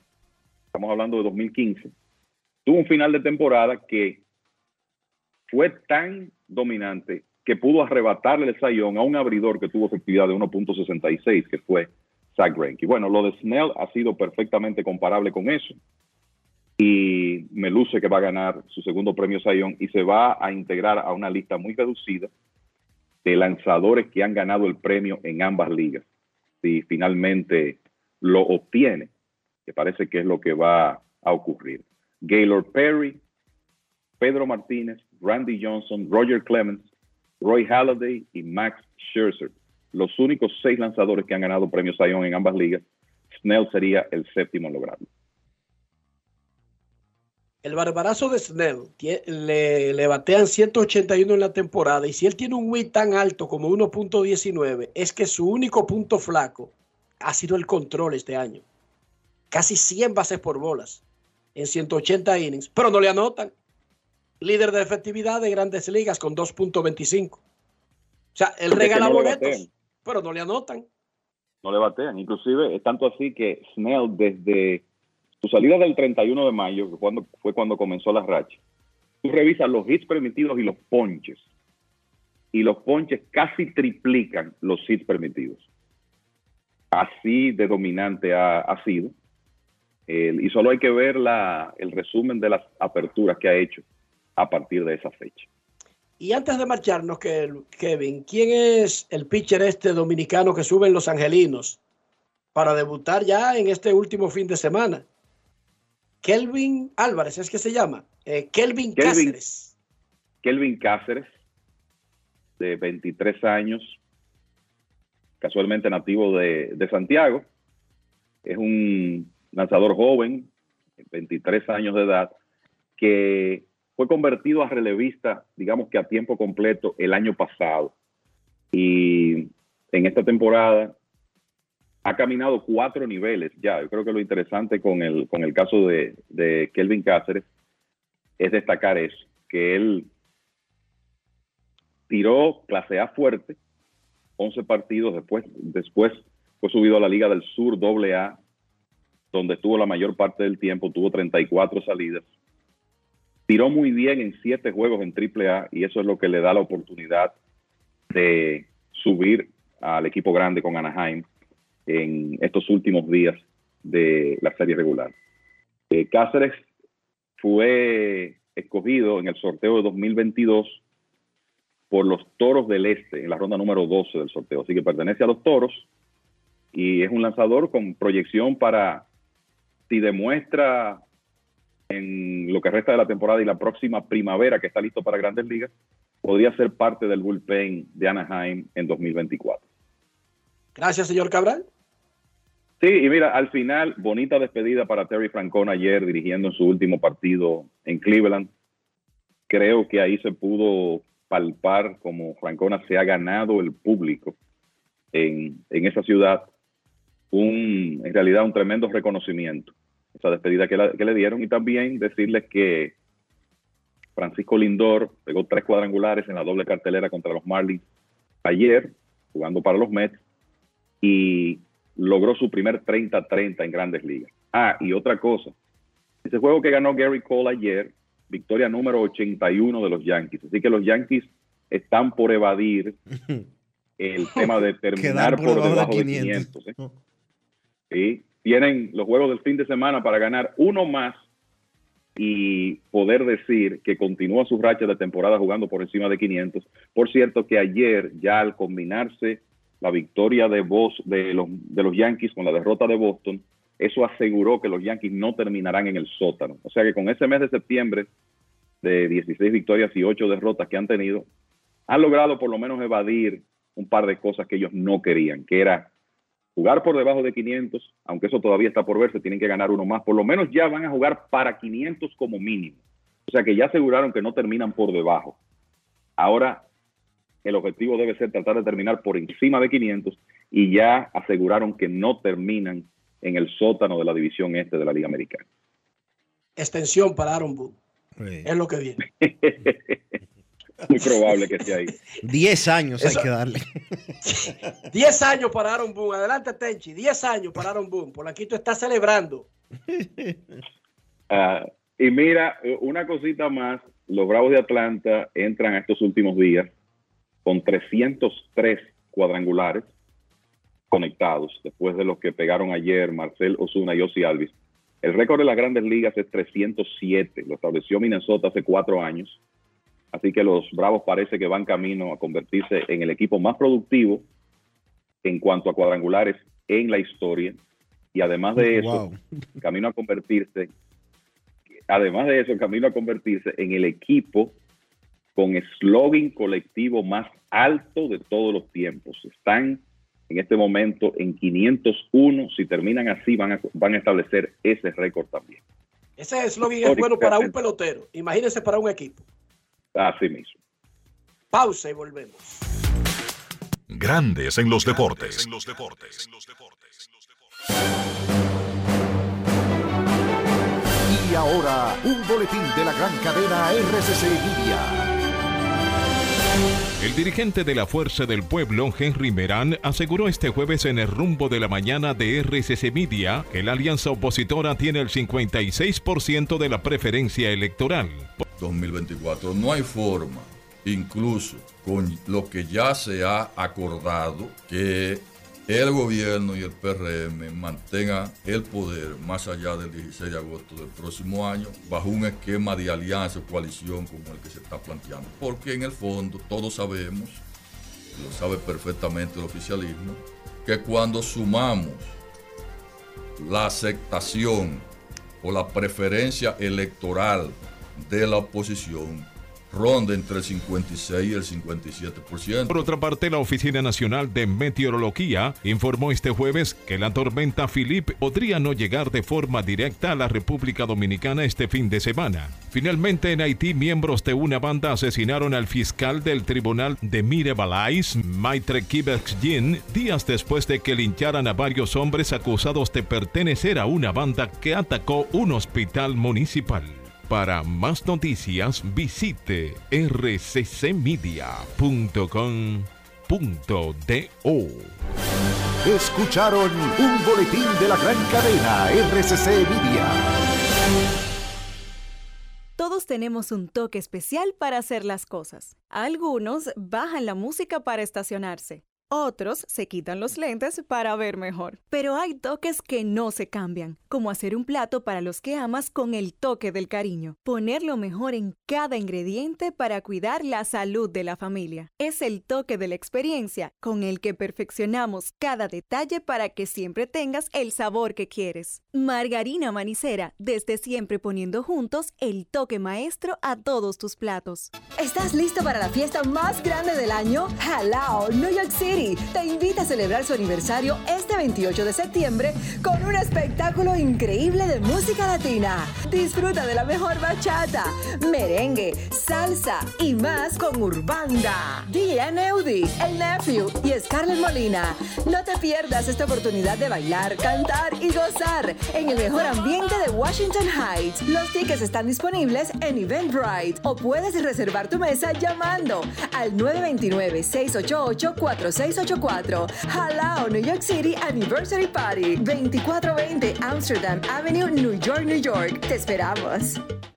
estamos hablando de 2015, tuvo un final de temporada que fue tan dominante que pudo arrebatarle el sayón a un abridor que tuvo efectividad de 1.66, que fue Zach Greinke. Bueno, lo de Snell ha sido perfectamente comparable con eso. Y me luce que va a ganar su segundo premio Sayón y se va a integrar a una lista muy reducida de lanzadores que han ganado el premio en ambas ligas. Si finalmente lo obtiene, que parece que es lo que va a ocurrir. Gaylord Perry, Pedro Martínez, Randy Johnson, Roger Clemens, Roy Halladay y Max Scherzer. Los únicos seis lanzadores que han ganado premios Sayón en ambas ligas. Snell sería el séptimo en lograrlo.
El barbarazo de Snell le, le batean 181 en la temporada y si él tiene un WHIP tan alto como 1.19 es que su único punto flaco ha sido el control este año. Casi 100 bases por bolas en 180 innings, pero no le anotan. Líder de efectividad de grandes ligas con 2.25. O sea, él
Porque
regala
no
boletos, pero no le anotan.
no le batean. Inclusive es tanto así que Snell desde su salida del 31 de mayo, que cuando, fue cuando comenzó la racha, tú revisas los hits permitidos y los ponches. Y los ponches casi triplican los hits permitidos. Así de dominante ha, sido. Y solo hay que ver el resumen de las aperturas que ha hecho a partir de esa fecha.
Y antes de marcharnos, Kevin, ¿quién es el pitcher este dominicano que sube en Los Angelinos para debutar ya en este último fin de semana? Kelvin Álvarez, ¿es que se llama? Eh, Kelvin,
Kelvin.
Cáceres.
Kelvin Cáceres, de 23 años, casualmente nativo de, de Santiago. Es un lanzador joven, 23 años de edad, que fue convertido a relevista, digamos que a tiempo completo, el año pasado. Y en esta temporada ha caminado cuatro niveles ya. Yo creo que lo interesante con el, con el caso de, Kelvin Cáceres es destacar eso, que él tiró clase A fuerte, 11 partidos después, después fue subido a la Liga del Sur doble A, donde estuvo la mayor parte del tiempo, tuvo 34 salidas. Tiró muy bien en siete juegos en triple A y eso es lo que le da la oportunidad de subir al equipo grande con Anaheim en estos últimos días de la serie regular. Eh, Cáceres fue escogido en el sorteo de 2022 por los Toros del Este en la ronda número 12 del sorteo. Así que pertenece a los Toros y es un lanzador con proyección para, si demuestra en lo que resta de la temporada y la próxima primavera que está listo para grandes ligas, podría ser parte del bullpen de Anaheim en 2024.
Gracias, señor Cabral.
Sí, y mira, al final, bonita despedida para Terry Francona ayer dirigiendo en su último partido en Cleveland. Creo que ahí se pudo palpar como Francona se ha ganado el público en, en esa ciudad. Un, en realidad, un tremendo reconocimiento, esa despedida que, que le dieron. Y también decirles que Francisco Lindor pegó tres cuadrangulares en la doble cartelera contra los Marlins ayer, jugando para los Mets, y logró su primer 30-30 en grandes ligas. Ah, y otra cosa, ese juego que ganó Gary Cole ayer, victoria número 81 de los Yankees. Así que los Yankees están por evadir el tema de terminar
por
por,
debajo de
debajo de
500.
500. ¿eh? Sí, tienen los juegos del fin de semana para ganar uno más y poder decir que continúa su racha de temporada jugando por encima de 500. Por cierto que ayer ya al combinarse la victoria de, de, los, de los Yankees con la derrota de Boston, eso aseguró que los Yankees no terminarán en el sótano. O sea que con ese mes de septiembre de 16 victorias y 8 derrotas que han tenido, han logrado por lo menos evadir un par de cosas que ellos no querían, que era jugar por debajo de 500, aunque eso todavía está por verse, tienen que ganar uno más. Por lo menos ya van a jugar para 500 como mínimo. O sea que ya aseguraron que no terminan por debajo. Ahora el objetivo debe ser tratar de terminar por encima de 500 y ya aseguraron que no terminan en el sótano de la división este de la Liga Americana.
Extensión para Aaron Boone. Es lo que viene.
Muy probable que sea ahí.
10 años
Eso-
hay que darle.
10 años para Aaron Boone. Adelante, Tenchi. 10 años para Aaron Boone. Por aquí tú estás celebrando.
Ah, y mira, una cosita más, los Bravos de Atlanta entran a estos últimos días con 303 cuadrangulares conectados, después de los que pegaron ayer Marcel Osuna y Ozzy Alvis. El récord de las grandes ligas es 307, lo estableció Minnesota hace cuatro años. Así que los Bravos parece que van camino a convertirse en el equipo más productivo en cuanto a cuadrangulares en la historia. Y además de eso,
Wow.
camino a convertirse, además de eso, camino a convertirse en el equipo con slogan colectivo más alto de todos los tiempos. Están en este momento en 501. Si terminan así, van a, van a establecer ese récord también.
Ese eslogan es bueno para un pelotero. Imagínense para un equipo.
Así mismo.
Pausa y volvemos.
Grandes en los deportes.
Y ahora, un boletín de la gran cadena RCC Media.
El dirigente de la Fuerza del Pueblo, Henry Merán, aseguró este jueves en el rumbo de la mañana de RCC Media que la alianza opositora tiene el 56% de la preferencia electoral.
2024. No hay forma, incluso con lo que ya se ha acordado, que el gobierno y el PRM mantengan el poder más allá del 16 de agosto del próximo año, bajo un esquema de alianza o coalición como el que se está planteando. Porque en el fondo todos sabemos, lo sabe perfectamente el oficialismo, que cuando sumamos la aceptación o la preferencia electoral de la oposición ronda entre el 56 y el 57%.
Por otra parte, la Oficina Nacional de Meteorología informó este jueves que la tormenta Philip podría no llegar de forma directa a la República Dominicana este fin de semana. Finalmente, en Haití, miembros de una banda asesinaron al fiscal del tribunal de Mirebalais, Maitre Kibexjin, días después de que lincharan a varios hombres acusados de pertenecer a una banda que atacó un hospital municipal. Para más noticias visite rccmedia.com.do.
Escucharon un boletín de la gran cadena RCC Media.
Todos tenemos un toque especial para hacer las cosas. Algunos bajan la música para estacionarse. Otros se quitan los lentes para ver mejor. Pero hay toques que no se cambian, como hacer un plato para los que amas con el toque del cariño. Poner lo mejor en cada ingrediente para cuidar la salud de la familia. Es el toque de la experiencia con el que perfeccionamos cada detalle para que siempre tengas el sabor que quieres. Margarina Manicera, desde siempre poniendo juntos el toque maestro a todos tus platos.
¿Estás listo para la fiesta más grande del año? Hello, New York City
Te invita a celebrar su aniversario este 28 de septiembre con un espectáculo increíble de música latina. Disfruta de la mejor bachata, merengue, salsa y más con Urbanda, DJ Eudi, El Nephew y Scarlett Molina. No te pierdas esta oportunidad de bailar, cantar y gozar en el mejor ambiente de Washington Heights. Los tickets están disponibles en Eventbrite o puedes reservar tu mesa llamando al 929-688-4684. Halao New York City Anniversary Party 2420 Amsterdam Avenue, New York, New York. Te esperamos.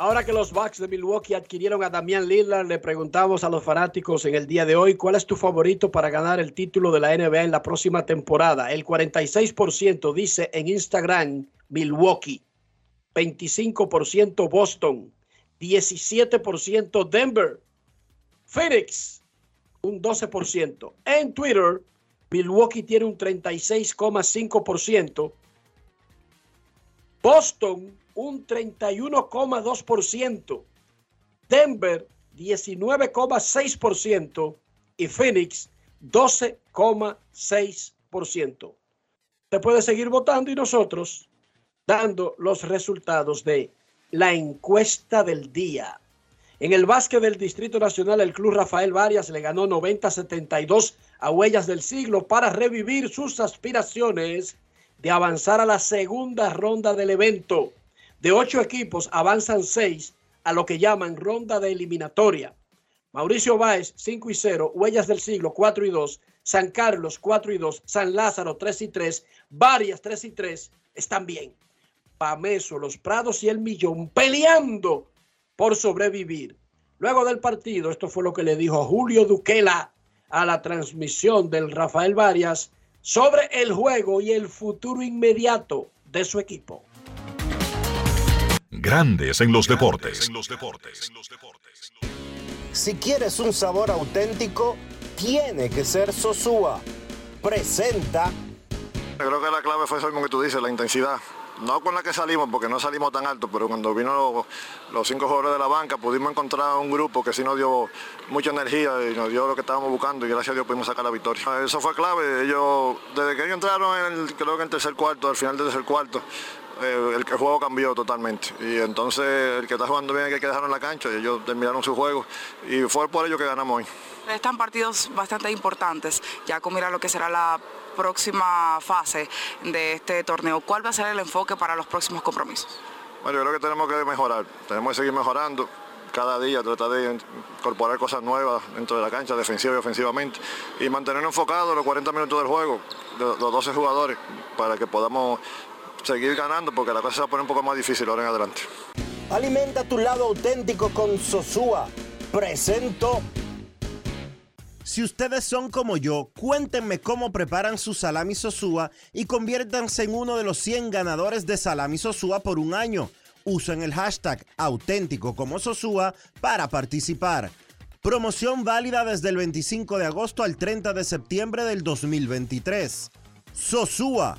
Ahora que los Bucks de Milwaukee adquirieron a Damián Lillard, le preguntamos a los fanáticos en el día de hoy cuál es tu favorito para ganar el título de la NBA en la próxima temporada. El 46% dice en Instagram Milwaukee, 25% Boston, 17% Denver, Phoenix, un 12%. En Twitter, Milwaukee tiene un 36,5%. Boston un 31,2%, Denver 19,6% y Phoenix 12,6%. Se puede seguir votando y nosotros dando los resultados de la encuesta del día. En el básquet del Distrito Nacional, el Club Rafael Varias le ganó 90-72 a Huellas del Siglo para revivir sus aspiraciones de avanzar a la segunda ronda del evento. De ocho equipos avanzan seis a lo que llaman ronda de eliminatoria. Mauricio Báez 5 y 0, Huellas del Siglo 4 y 2, San Carlos 4 y 2, San Lázaro 3 y 3, Varias 3 y 3 están bien. Pameso, Los Prados y El Millón peleando por sobrevivir. Luego del partido, esto fue lo que le dijo Julio Duquela a la transmisión del Rafael Varias sobre el juego y el futuro inmediato de su equipo.
Grandes en los deportes.
Si quieres un sabor auténtico, tiene que ser Sosúa. Presenta.
Creo que la clave fue eso mismo que tú dices, la intensidad. No con la que salimos, porque no salimos tan alto, pero cuando vino los, los cinco jugadores de la banca, pudimos encontrar un grupo que sí nos dio mucha energía y nos dio lo que estábamos buscando y gracias a Dios pudimos sacar la victoria. Eso fue clave. Ellos, desde que ellos entraron, en el, creo que en tercer cuarto, al final del tercer cuarto, eh, el, el, juego cambió totalmente. Y entonces el que está jugando bien hay que dejarlo en la cancha y ellos terminaron su juego y fue por ello que ganamos hoy.
Están partidos bastante importantes, ya con mirar lo que será la próxima fase de este torneo. ¿Cuál va a ser el enfoque para los próximos compromisos?
Bueno, yo creo que tenemos que mejorar, tenemos que seguir mejorando cada día, tratar de incorporar cosas nuevas dentro de la cancha, defensiva y ofensivamente, y mantenernos enfocados los 40 minutos del juego, de los 12 jugadores, para que podamos seguir ganando porque la cosa se va a poner un poco más difícil ahora en adelante.
Alimenta tu lado auténtico con Sosúa. Presento.
Si ustedes son como yo, cuéntenme cómo preparan su salami Sosúa y conviértanse en uno de los 100 ganadores de salami Sosúa por un año. Usen el hashtag auténtico como Sosúa para participar. Promoción válida desde el 25 de agosto al 30 de septiembre del 2023. Sosúa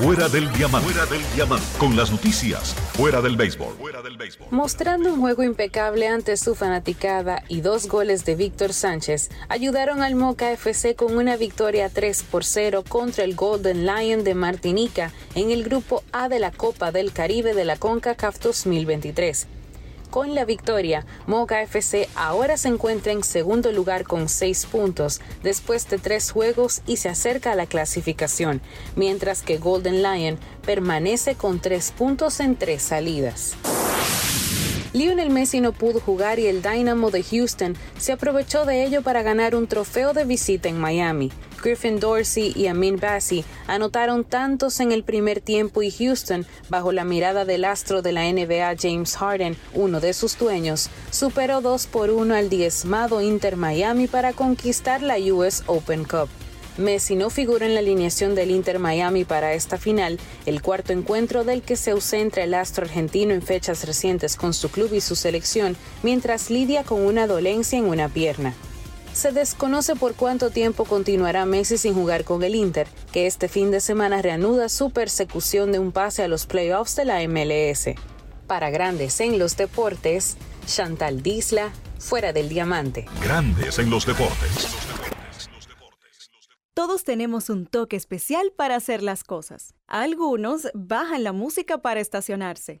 Fuera del diamante. Fuera del diamante. Con las noticias. Fuera del béisbol.
Mostrando un juego impecable ante su fanaticada y dos goles de Víctor Sánchez, ayudaron al Moca FC con una victoria 3 por 0 contra el Golden Lion de Martinica en el grupo A de la Copa del Caribe de la CONCACAF 2023. Con la victoria, Moca FC ahora se encuentra en segundo lugar con seis puntos después de tres juegos y se acerca a la clasificación, mientras que Golden Lion permanece con tres puntos en tres salidas. Lionel Messi no pudo jugar y el Dynamo de Houston se aprovechó de ello para ganar un trofeo de visita en Miami. Griffin Dorsey y Amin Bassi anotaron tantos en el primer tiempo y Houston, bajo la mirada del astro de la NBA James Harden, uno de sus dueños, superó 2 por 1 al diezmado Inter Miami para conquistar la US Open Cup. Messi no figura en la alineación del Inter Miami para esta final, el cuarto encuentro del que se ausenta el astro argentino en fechas recientes con su club y su selección, mientras lidia con una dolencia en una pierna. Se desconoce por cuánto tiempo continuará Messi sin jugar con el Inter, que este fin de semana reanuda su persecución de un pase a los playoffs de la MLS. Para Grandes en los Deportes, Chantal Disla, fuera del diamante.
Grandes en los deportes.
Todos tenemos un toque especial para hacer las cosas. Algunos bajan la música para estacionarse.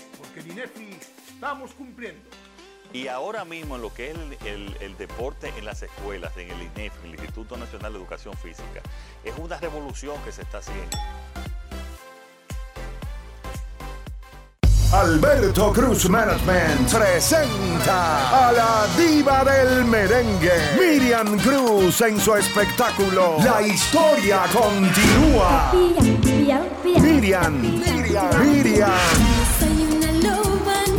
porque en INEFI estamos cumpliendo.
Y ahora mismo en lo que es el, el- el deporte en las escuelas, en el INEF, en el Instituto Nacional de Educación Física, es una revolución que se está haciendo.
Alberto Cruz Management presenta a la diva del merengue, Miriam Cruz en su espectáculo La historia continúa. Miriam, Miriam, Miriam, Miriam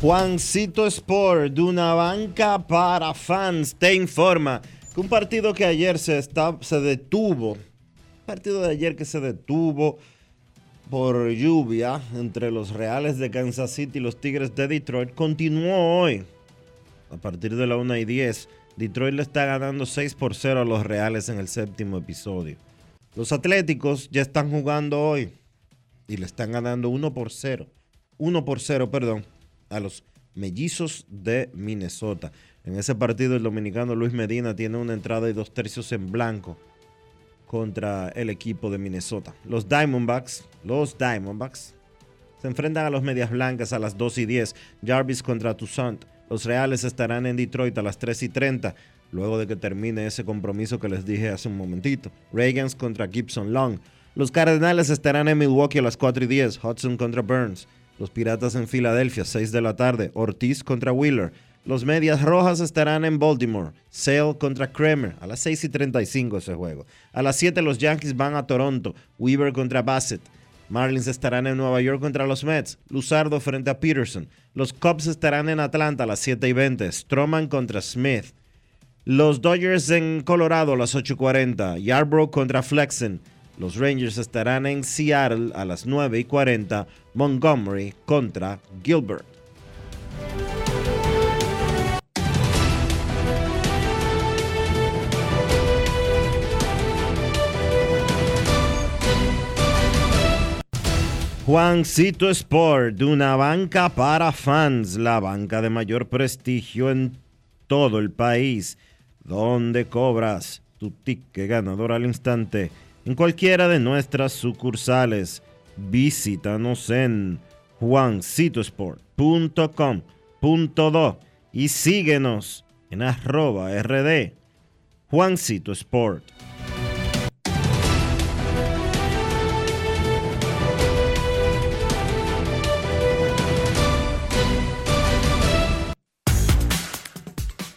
Juancito Sport, de una banca para fans, te informa que un partido que ayer se, está, se detuvo, un partido de ayer que se detuvo por lluvia entre los Reales de Kansas City y los Tigres de Detroit, continuó hoy. A partir de la 1 y 10, Detroit le está ganando 6 por 0 a los Reales en el séptimo episodio. Los Atléticos ya están jugando hoy y le están ganando 1 por 0. 1 por 0, perdón, a los Mellizos de Minnesota. En ese partido el dominicano Luis Medina tiene una entrada y dos tercios en blanco contra el equipo de Minnesota. Los Diamondbacks, los Diamondbacks, se enfrentan a los Medias Blancas a las 2 y 10. Jarvis contra Toussaint. Los Reales estarán en Detroit a las 3 y 30, luego de que termine ese compromiso que les dije hace un momentito. Reagans contra Gibson Long. Los Cardenales estarán en Milwaukee a las 4 y 10. Hudson contra Burns. Los Piratas en Filadelfia, 6 de la tarde. Ortiz contra Wheeler. Los Medias Rojas estarán en Baltimore. Sale contra Kramer. A las 6 y 35 ese juego. A las 7 los Yankees van a Toronto. Weaver contra Bassett. Marlins estarán en Nueva York contra los Mets. Luzardo frente a Peterson. Los Cubs estarán en Atlanta a las 7 y 20. Stroman contra Smith. Los Dodgers en Colorado a las 8.40. Yarbrough contra Flexen. Los Rangers estarán en Seattle a las 9 y 40. Montgomery contra Gilbert. Juancito Sport, de una banca para fans, la banca de mayor prestigio en todo el país, donde cobras tu ticket ganador al instante en cualquiera de nuestras sucursales. Visítanos en juancitosport.com.do y síguenos en arroba rd Juancito Sport.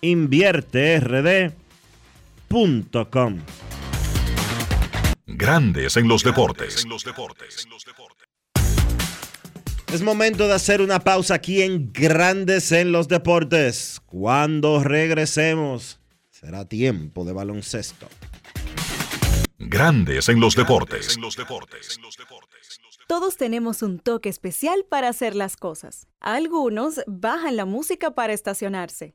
invierterd.com.
Grandes en los deportes.
Es momento de hacer una pausa aquí en Grandes en los deportes. Cuando regresemos, será tiempo de baloncesto.
Grandes en los deportes.
Todos tenemos un toque especial para hacer las cosas. Algunos bajan la música para estacionarse.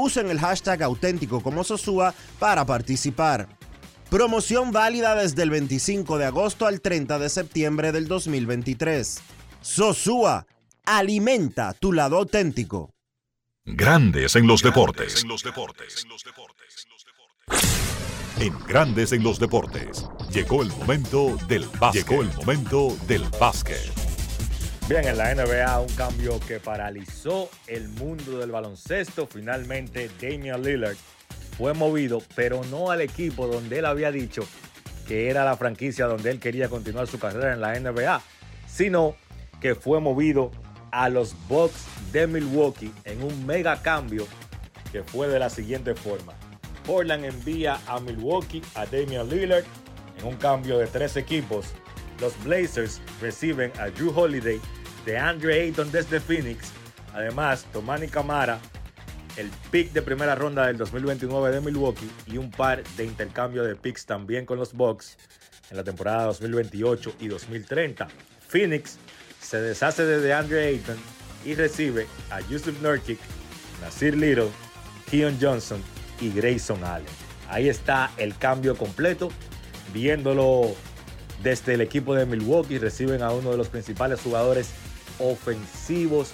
Usen el hashtag auténtico como Sosúa para participar. Promoción válida desde el 25 de agosto al 30 de septiembre del 2023. Sosúa, alimenta tu lado auténtico.
Grandes en los deportes. En Grandes en los Deportes, llegó el momento del básquet. Llegó el momento del básquet.
Bien, en la NBA un cambio que paralizó el mundo del baloncesto. Finalmente Damian Lillard fue movido, pero no al equipo donde él había dicho que era la franquicia donde él quería continuar su carrera en la NBA, sino que fue movido a los Bucks de Milwaukee en un mega cambio que fue de la siguiente forma. Portland envía a Milwaukee a Damian Lillard en un cambio de tres equipos. Los Blazers reciben a Drew Holiday de Andre Ayton desde Phoenix. Además, Tomani Camara, el pick de primera ronda del 2029 de Milwaukee y un par de intercambio de picks también con los Bucks en la temporada 2028 y 2030. Phoenix se deshace de DeAndre Ayton y recibe a Yusuf Nurkic, Nasir Little, Keon Johnson y Grayson Allen. Ahí está el cambio completo. Viéndolo desde el equipo de Milwaukee, reciben a uno de los principales jugadores ofensivos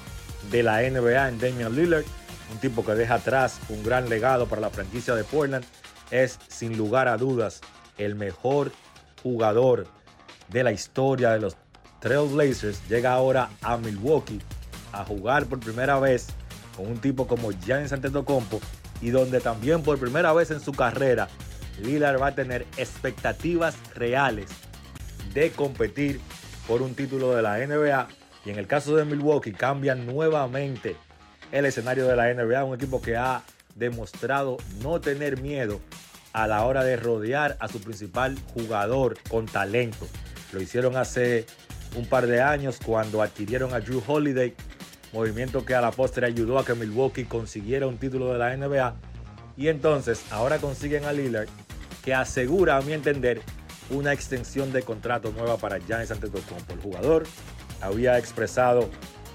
de la NBA en Damian Lillard, un tipo que deja atrás un gran legado para la franquicia de Portland. Es sin lugar a dudas el mejor jugador de la historia de los Trailblazers. Llega ahora a Milwaukee a jugar por primera vez con un tipo como Giannis Antetokounmpo y donde también por primera vez en su carrera Lillard va a tener expectativas reales de competir por un título de la NBA y en el caso de Milwaukee cambian nuevamente el escenario de la NBA, un equipo que ha demostrado no tener miedo a la hora de rodear a su principal jugador con talento. Lo hicieron hace un par de años cuando adquirieron a Drew Holiday movimiento que a la postre ayudó a que Milwaukee consiguiera un título de la NBA. Y entonces ahora consiguen a Lillard, que asegura, a mi entender, una extensión de contrato nueva para Giannis Antetokounmpo. El jugador había expresado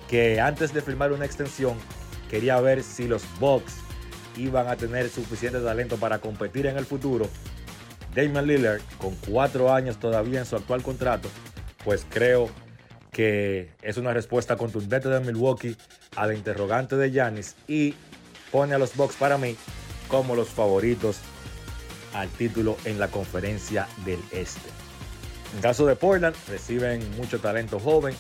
que antes de firmar una extensión quería ver si los Bucks iban a tener suficiente talento para competir en el futuro. Damian Lillard, con cuatro años todavía en su actual contrato, pues creo que es una respuesta contundente de Milwaukee a la interrogante de Giannis y pone a los Bucks para mí como los favoritos al título en la conferencia del Este. En caso de Portland, reciben mucho talento joven,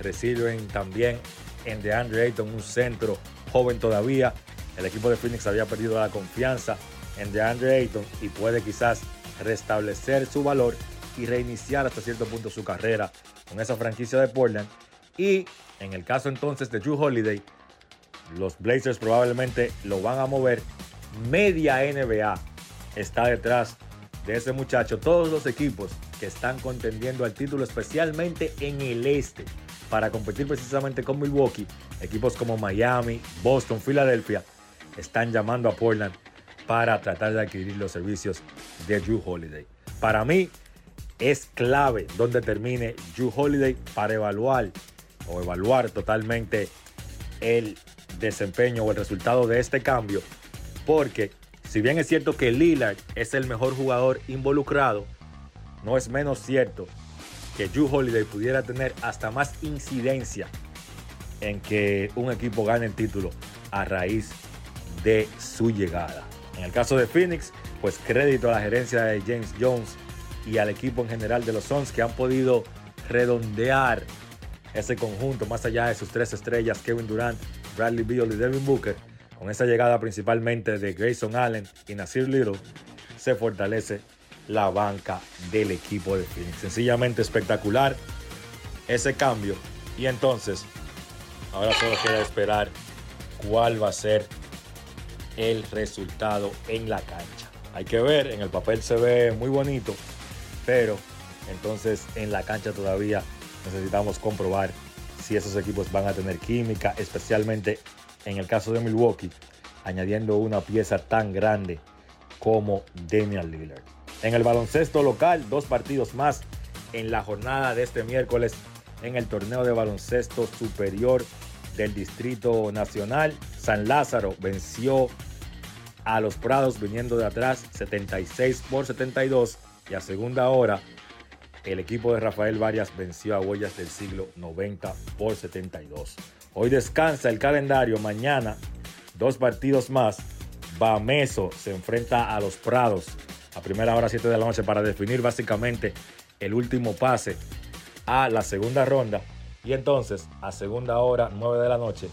reciben también en DeAndre Ayton un centro joven todavía. El equipo de Phoenix había perdido la confianza en DeAndre Ayton y puede quizás restablecer su valor y reiniciar hasta cierto punto su carrera con esa franquicia de Portland. Y en el caso entonces de Drew Holiday, los Blazers probablemente lo van a mover. Media NBA está detrás de ese muchacho. Todos los equipos están contendiendo al título, especialmente en el este, para competir precisamente con Milwaukee, equipos como Miami, Boston, Filadelfia, están llamando a Portland para tratar de adquirir los servicios de Drew Holiday. Para mí, es clave donde termine Drew Holiday para evaluar o evaluar totalmente el desempeño o el resultado de este cambio. Porque si bien es cierto que Lillard es el mejor jugador involucrado, no es menos cierto que Drew Holiday pudiera tener hasta más incidencia en que un equipo gane el título a raíz de su llegada. En el caso de Phoenix, pues crédito a la gerencia de James Jones y al equipo en general de los Suns que han podido redondear ese conjunto más allá de sus tres estrellas, Kevin Durant, Bradley Beal y Devin Booker, con esa llegada principalmente de Grayson Allen y Nasir Little, se fortalece la banca del equipo de Phoenix. Sencillamente espectacular ese cambio. Y entonces, ahora solo queda esperar cuál va a ser el resultado en la cancha. Hay que ver, en el papel se ve muy bonito, pero entonces en la cancha todavía necesitamos comprobar si esos equipos van a tener química, especialmente en el caso de Milwaukee, añadiendo una pieza tan grande como Damian Lillard. En el baloncesto local, dos partidos más en la jornada de este miércoles en el torneo de baloncesto superior del Distrito Nacional. San Lázaro venció a los Prados viniendo de atrás 76 por 72 y a segunda hora, el equipo de Rafael Varias venció a Huellas del Siglo 90 por 72. Hoy descansa el calendario. Mañana, dos partidos más. Bameso se enfrenta a los Prados a primera hora 7 de la noche para definir básicamente el último pase a la segunda ronda. Y entonces, a segunda hora, 9 de la noche,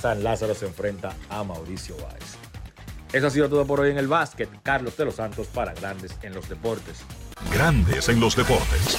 San Lázaro se enfrenta a Mauricio Báez. Eso ha sido todo por hoy en el básquet. Carlos de los Santos para Grandes en los Deportes.
Grandes en los Deportes.